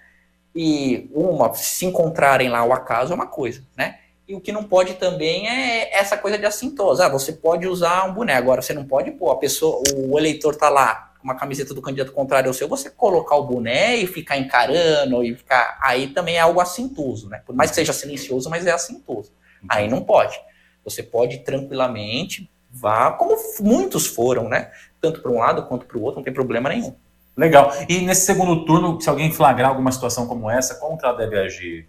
E uma se encontrarem lá ao acaso é uma coisa, né? E o que não pode também é essa coisa de assintose. Ah, você pode usar um boné, agora você não pode pô, a pessoa, o eleitor tá lá com uma camiseta do candidato contrário ao seu, você colocar o boné e ficar encarando e ficar aí também é algo assintoso, né? Por mais que seja silencioso, mas é assintoso. Aí não pode. Você pode tranquilamente vá, como muitos foram, né? Tanto para um lado quanto para o outro, não tem problema nenhum. Legal. E nesse segundo turno, se alguém flagrar alguma situação como essa, como que ela deve agir?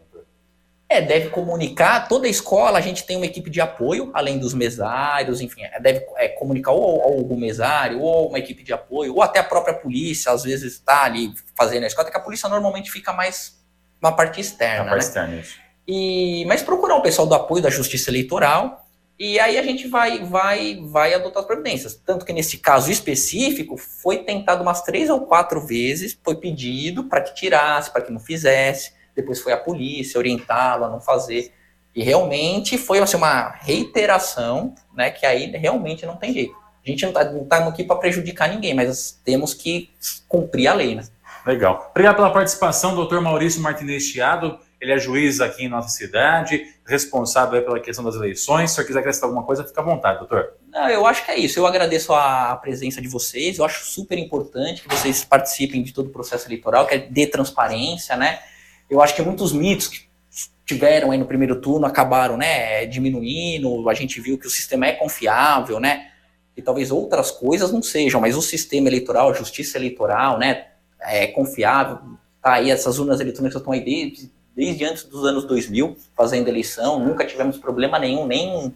É, deve comunicar. Toda escola a gente tem uma equipe de apoio, além dos mesários, enfim, é, deve é, comunicar ou algum mesário, ou uma equipe de apoio, ou até a própria polícia, às vezes está ali fazendo a escola, que a polícia normalmente fica mais na parte externa. Na parte né? externa, isso. E, mas procurar o pessoal do apoio da justiça eleitoral e aí a gente vai, vai, vai adotar as providências. Tanto que nesse caso específico, foi tentado umas três ou quatro vezes, foi pedido para que tirasse, para que não fizesse. Depois foi a polícia orientá-la a não fazer. E realmente foi assim, uma reiteração, né? Que aí realmente não tem jeito. A gente não está tá aqui para prejudicar ninguém, mas temos que cumprir a lei, né? Legal. Obrigado pela participação, doutor Maurício Martinez Chiado. Ele é juiz aqui em nossa cidade, responsável pela questão das eleições. Se o senhor quiser acrescentar alguma coisa, fica à vontade, doutor. Não, eu acho que é isso. Eu agradeço a presença de vocês. Eu acho super importante que vocês participem de todo o processo eleitoral, que é de transparência, né? Eu acho que muitos mitos que tiveram aí no primeiro turno acabaram, né, diminuindo. A gente viu que o sistema é confiável, né? E talvez outras coisas não sejam, mas o sistema eleitoral, a justiça eleitoral, né, é confiável. Tá aí essas urnas eletrônicas estão aí desde desde antes dos anos 2000, fazendo eleição, nunca tivemos problema nenhum, nem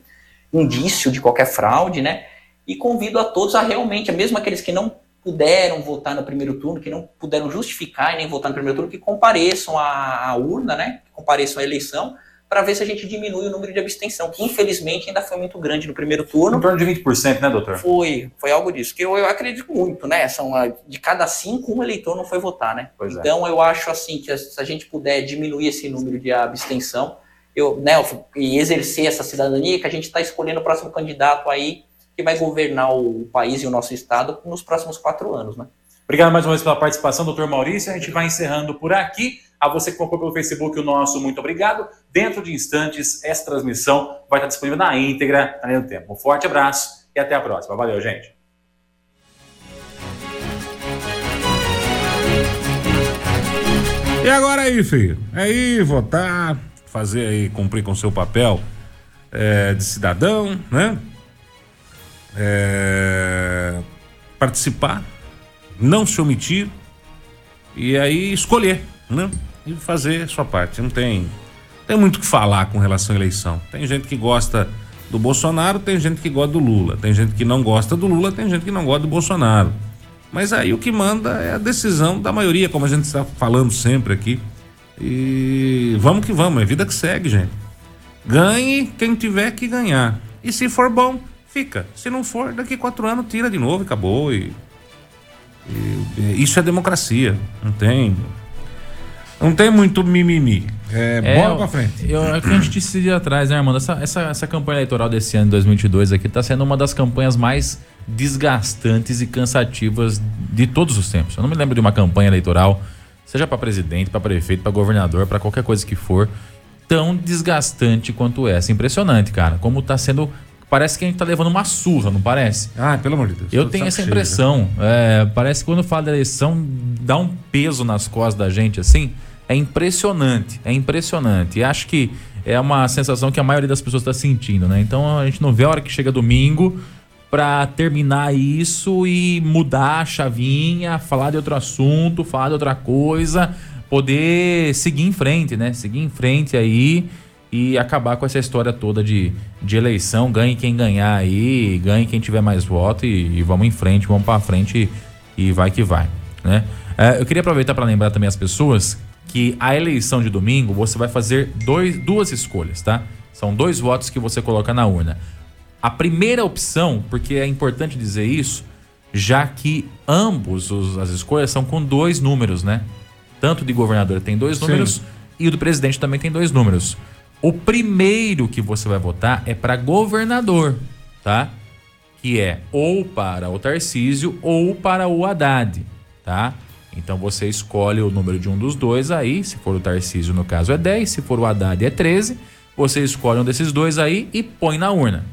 indício de qualquer fraude, né? E convido a todos a realmente, mesmo aqueles que não puderam votar no primeiro turno, que não puderam justificar e nem votar no primeiro turno, que compareçam à, urna, né? Que compareçam à eleição, para ver se a gente diminui o número de abstenção, que infelizmente ainda foi muito grande no primeiro turno. Em torno de 20%, né, doutor? Foi, foi algo disso, que eu, eu acredito muito, né? São, ah, de cada cinco, um eleitor não foi votar, né? Pois é. então eu acho assim que se a gente puder diminuir esse número de abstenção, eu, né, e exercer essa cidadania, que a gente está escolhendo o próximo candidato aí que vai governar o país e o nosso estado nos próximos quatro anos, né? Obrigado mais uma vez pela participação, doutor Maurício. A gente vai encerrando por aqui. A você que comprou pelo Facebook, o nosso muito obrigado. Dentro de instantes, essa transmissão vai estar disponível na íntegra, além do tempo. Um forte abraço e até a próxima. Valeu, gente. E agora aí, filho? Aí, votar, fazer aí, cumprir com seu papel é, de cidadão, né? É, participar, não se omitir e aí escolher, né? E fazer sua parte. Não tem, tem muito o que falar com relação à eleição. Tem gente que gosta do Bolsonaro, tem gente que gosta do Lula. Tem gente que não gosta do Lula, tem gente que não gosta do Bolsonaro. Mas aí o que manda é a decisão da maioria, como a gente está falando sempre aqui. E vamos que vamos, é vida que segue, gente. Ganhe quem tiver que ganhar. E se for bom, fica. Se não for, daqui quatro anos tira de novo e acabou. E, isso é democracia. Não tem. Não tem muito mimimi. É, É, bola pra frente. Eu, é o que a gente disse de atrás, né, Armando? Essa, essa, essa campanha eleitoral desse ano, 2022, aqui, tá sendo uma das campanhas mais desgastantes e cansativas de todos os tempos. Eu não me lembro de uma campanha eleitoral, seja para presidente, para prefeito, para governador, para qualquer coisa que for, tão desgastante quanto essa. Impressionante, cara. Como tá sendo. Parece que a gente tá levando uma surra, não parece? Ah, pelo amor de Deus. Eu tenho essa impressão. É, parece que quando fala da eleição, dá um peso nas costas da gente assim. É impressionante. É impressionante. E acho que é uma sensação que a maioria das pessoas está sentindo, né? Então a gente não vê a hora que chega domingo para terminar isso e mudar a chavinha, falar de outro assunto, falar de outra coisa, poder seguir em frente, né? Seguir em frente aí e acabar com essa história toda de, de eleição, ganhe quem ganhar aí, ganhe quem tiver mais voto e, e vamos em frente, vamos para frente e, e vai que vai, né? É, eu queria aproveitar para lembrar também as pessoas que a eleição de domingo você vai fazer dois, duas escolhas, tá? São dois votos que você coloca na urna. A primeira opção, porque é importante dizer isso, já que ambos os- as escolhas são com dois números, né? Tanto de governador tem dois Sim. números e o do presidente também tem dois números. O primeiro que você vai votar é para governador, tá? Que é ou para o Tarcísio ou para o Haddad, tá? Então você escolhe o número de um dos dois aí, se for o Tarcísio no caso é 10, se for o Haddad é 13, você escolhe um desses dois aí e põe na urna.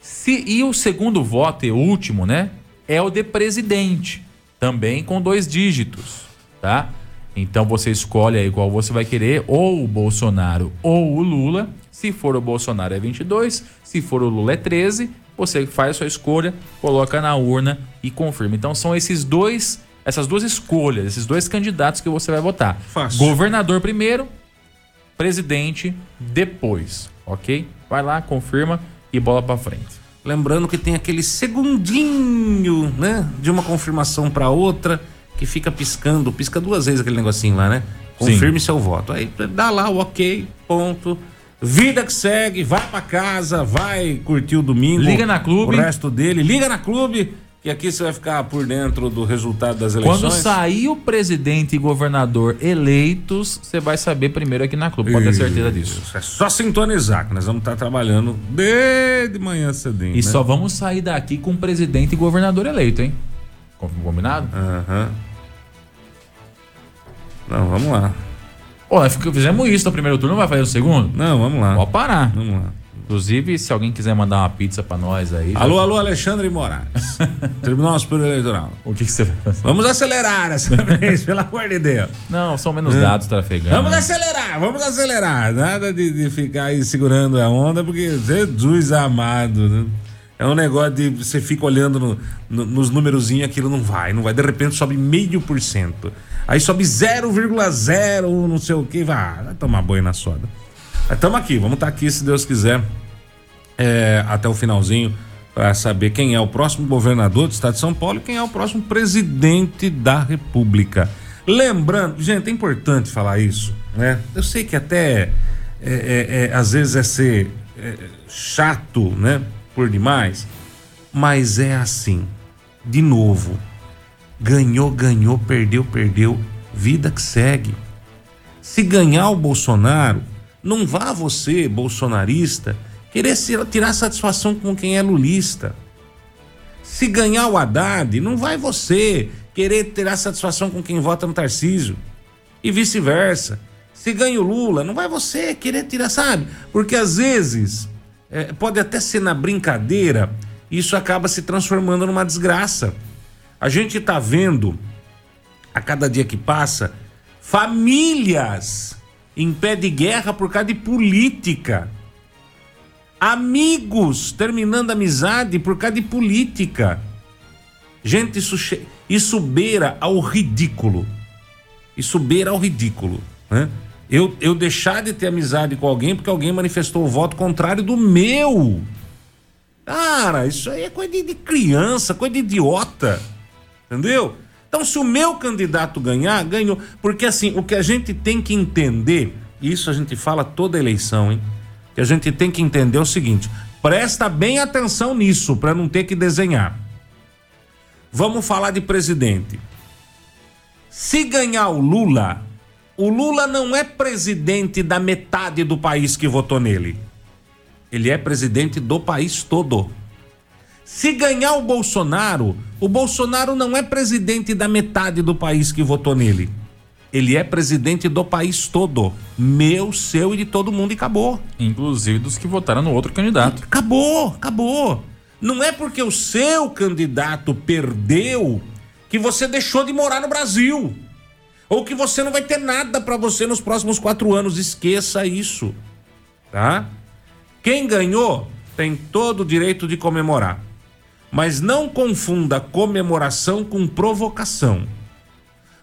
Se, e o segundo voto e último, né? É o de presidente. Também com dois dígitos, tá? Então você escolhe aí qual você vai querer, ou o Bolsonaro ou o Lula. Se for o Bolsonaro é 22, se for o Lula é 13. Você faz a sua escolha, coloca na urna e confirma. Então são esses dois, essas duas escolhas, esses dois candidatos que você vai votar. Fácil. Governador primeiro, presidente depois, ok? Vai lá, confirma e bola pra frente. Lembrando que tem aquele segundinho, né? De uma confirmação para outra que fica piscando, pisca duas vezes aquele negocinho lá, né? Confirme seu voto. Aí dá lá o ok, ponto. Vida que segue, vai pra casa, vai curtir o domingo. Liga na clube. O resto dele, liga na clube, que aqui você vai ficar por dentro do resultado das eleições. Quando sair o presidente e governador eleitos, você vai saber primeiro aqui na clube, pode ter certeza disso. Isso, É só sintonizar, que nós vamos estar trabalhando desde manhã cedinho. E né? só vamos sair daqui com presidente e governador eleito, hein? Com- Combinado? Aham. Não, vamos lá. Pô, nós fizemos isso no primeiro turno, vai fazer o segundo? Não, vamos lá. Pode parar. Vamos lá. Inclusive, se alguém quiser mandar uma pizza pra nós aí. Alô, alô, Alexandre Moraes. Tribunal Superior Eleitoral. O que, que você vai fazer? Vamos acelerar essa vez, pelo amor de Deus. Não, são menos dados trafegando. Vamos acelerar, vamos acelerar. Nada de, de ficar aí segurando a onda, porque Jesus amado, né? É um negócio de você fica olhando no- no- nos numerozinhos, aquilo não vai, não vai. De repente sobe meio por cento. Aí sobe 0,0, não sei o que, vai, vai tomar banho na soda. Estamos aqui, vamos estar aqui, se Deus quiser, é, até o finalzinho, para saber quem é o próximo governador do estado de São Paulo e quem é o próximo presidente da República. Lembrando, gente, é importante falar isso, né? Eu sei que até é, é, é, às vezes é ser é, chato, né? Por demais. Mas é assim. De novo. Ganhou, ganhou, perdeu, perdeu. Vida que segue. Se ganhar o Bolsonaro, não vá você, bolsonarista, querer tirar satisfação com quem é lulista. Se ganhar o Haddad, não vai você querer tirar satisfação com quem vota no Tarcísio. E vice-versa. Se ganha o Lula, não vai você querer tirar, sabe? Porque às vezes é, pode até ser na brincadeira, isso acaba se transformando numa desgraça. A gente está vendo, a cada dia que passa, famílias em pé de guerra por causa de política. Amigos terminando amizade por causa de política. Gente, isso, isso beira ao ridículo. Isso beira ao ridículo. Né? Eu, eu deixar de ter amizade com alguém porque alguém manifestou o voto contrário do meu. Cara, isso aí é coisa de, criança, coisa de idiota. Entendeu? Então, se o meu candidato ganhar, ganhou. Porque assim, o que a gente tem que entender, isso a gente fala toda eleição, hein? Que a gente tem que entender é o seguinte: presta bem atenção nisso, para não ter que desenhar. Vamos falar de presidente. Se ganhar o Lula, o Lula não é presidente da metade do país que votou nele. Ele é presidente do país todo. Se ganhar o Bolsonaro, o Bolsonaro não é presidente da metade do país que votou nele. Ele é presidente do país todo. Meu, seu e de todo mundo e acabou. Inclusive dos que votaram no outro candidato. Acabou, acabou. Não é porque o seu candidato perdeu que você deixou de morar no Brasil. Ou que você não vai ter nada para você nos próximos quatro anos. Esqueça isso. Tá? Quem ganhou tem todo o direito de comemorar. Mas não confunda comemoração com provocação.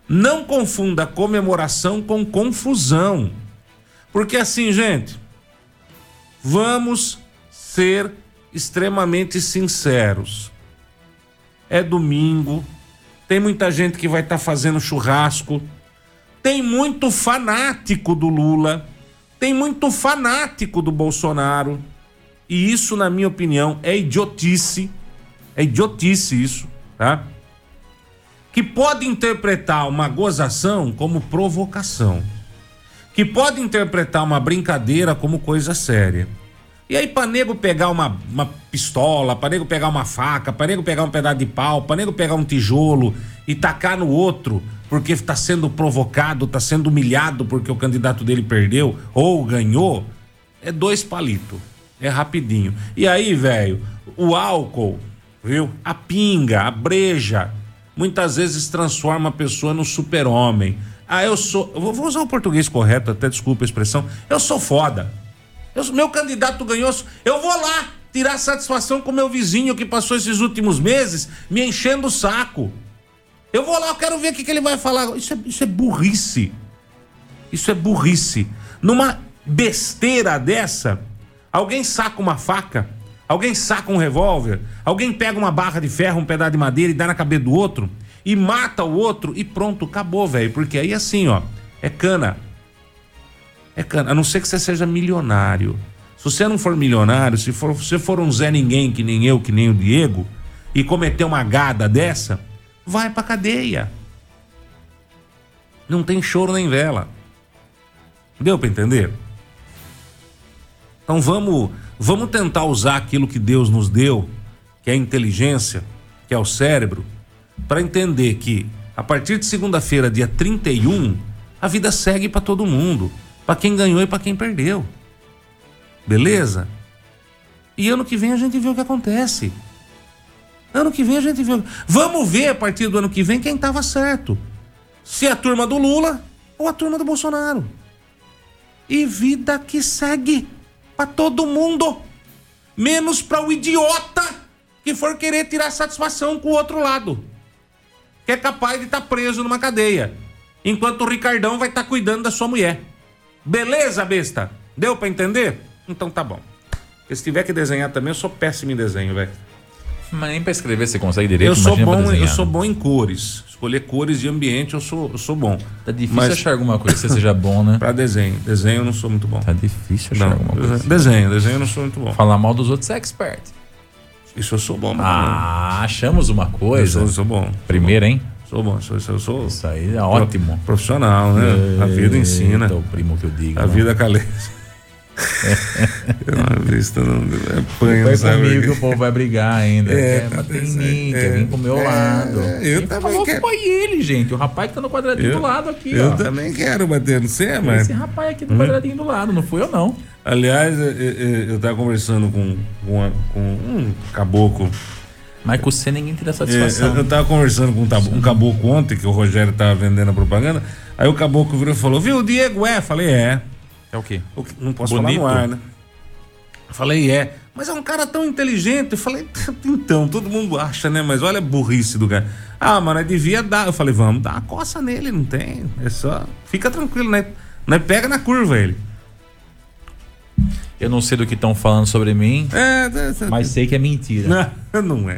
Não confunda comemoração com confusão. Porque assim, gente, vamos ser extremamente sinceros. É domingo, tem muita gente que vai estar tá fazendo churrasco, tem muito fanático do Lula, tem muito fanático do Bolsonaro. E isso, na minha opinião, é idiotice é idiotice isso, tá? Que pode interpretar uma gozação como provocação. Que pode interpretar uma brincadeira como coisa séria. E aí, para nego pegar uma, uma pistola, para nego pegar uma faca, para nego pegar um pedaço de pau, para nego pegar um tijolo e tacar no outro, porque está sendo provocado, está sendo humilhado porque o candidato dele perdeu ou ganhou, é dois palitos. É rapidinho. E aí, velho, o álcool viu? A pinga, a breja, muitas vezes transforma a pessoa no super-homem. Ah, eu sou. Vou usar o português correto, até desculpa a expressão. Eu sou foda. Eu, meu candidato ganhou. Eu vou lá tirar satisfação com meu vizinho que passou esses últimos meses me enchendo o saco. Eu vou lá, eu quero ver o que, que ele vai falar. Isso é, isso é burrice. Isso é burrice. Numa besteira dessa, alguém saca uma faca Alguém saca um revólver, alguém pega uma barra de ferro, um pedaço de madeira e dá na cabeça do outro e mata o outro e pronto, acabou, velho. Porque aí assim, ó, é cana. É cana. A não ser que você seja milionário. Se você não for milionário, se for, você for um Zé Ninguém, que nem eu, que nem o Diego, e cometer uma gada dessa, vai pra cadeia. Não tem choro nem vela. Deu pra entender? Então vamos Vamos tentar usar aquilo que Deus nos deu, que é a inteligência, que é o cérebro, para entender que a partir de segunda-feira, dia 31, a vida segue para todo mundo, para quem ganhou e para quem perdeu. Beleza? E ano que vem a gente vê o que acontece. Ano que vem a gente vê. Vamos ver a partir do ano que vem quem estava certo. Se é a turma do Lula ou a turma do Bolsonaro. E vida que segue para todo mundo, menos para o idiota que for querer tirar satisfação com o outro lado, que é capaz de estar tá preso numa cadeia, enquanto o Ricardão vai estar tá cuidando da sua mulher. Beleza, besta? Deu para entender? Então tá bom. Se tiver que desenhar também, eu sou péssimo em desenho, velho. Mas nem pra escrever você consegue direito, Eu sou bom, eu sou bom em cores. Escolher cores de ambiente, eu sou, eu sou bom. Tá difícil Mas- achar alguma coisa que você seja bom, né? Pra desenho, desenho eu não sou muito bom. Tá difícil achar Não, alguma coisa. desenho, desenho, desenho eu não sou muito bom. Falar mal dos outros é expert. Isso eu sou bom, mano. Ah, achamos uma coisa. sou, eu sou bom. Primeiro, hein? Sou bom, sou, sou, sou Isso aí é ótimo. profissional, né? A vida ensina. Eita, o primo que eu digo. A né? vida caleza. Eu não visto, não apanha, Vai sabe? comigo que o povo vai brigar ainda. É, quer bater em isso mim, quer é. vir pro meu É, lado. eu Quem também falou quero. foi ele, gente. O rapaz que tá no quadradinho Eu- do lado aqui, Eu ó. também quero bater no você, mas. Esse rapaz aqui no quadradinho do lado, não fui eu não. Aliás, eu, eu, eu tava conversando com, com, com um caboclo. Mas com você ninguém tira É, satisfação. eu, eu tava conversando com um, tabu- um caboclo ontem, que o Rogério tava vendendo a propaganda. Aí o caboclo virou e falou: Viu, o Diego é? Falei: É. É o quê? O que- Não posso Bonito. falar no ar, né? Falei: É. Mas é um cara tão inteligente. Eu falei: Então, todo mundo acha, né? Mas olha a burrice do cara. Ah, mano, devia dar. Eu falei: Vamos dar uma coça nele, não tem. É só. Fica tranquilo, né? Nós pega na curva ele. Eu não sei do que estão falando sobre mim, É, é, é. mas sei que é mentira. Não, não é.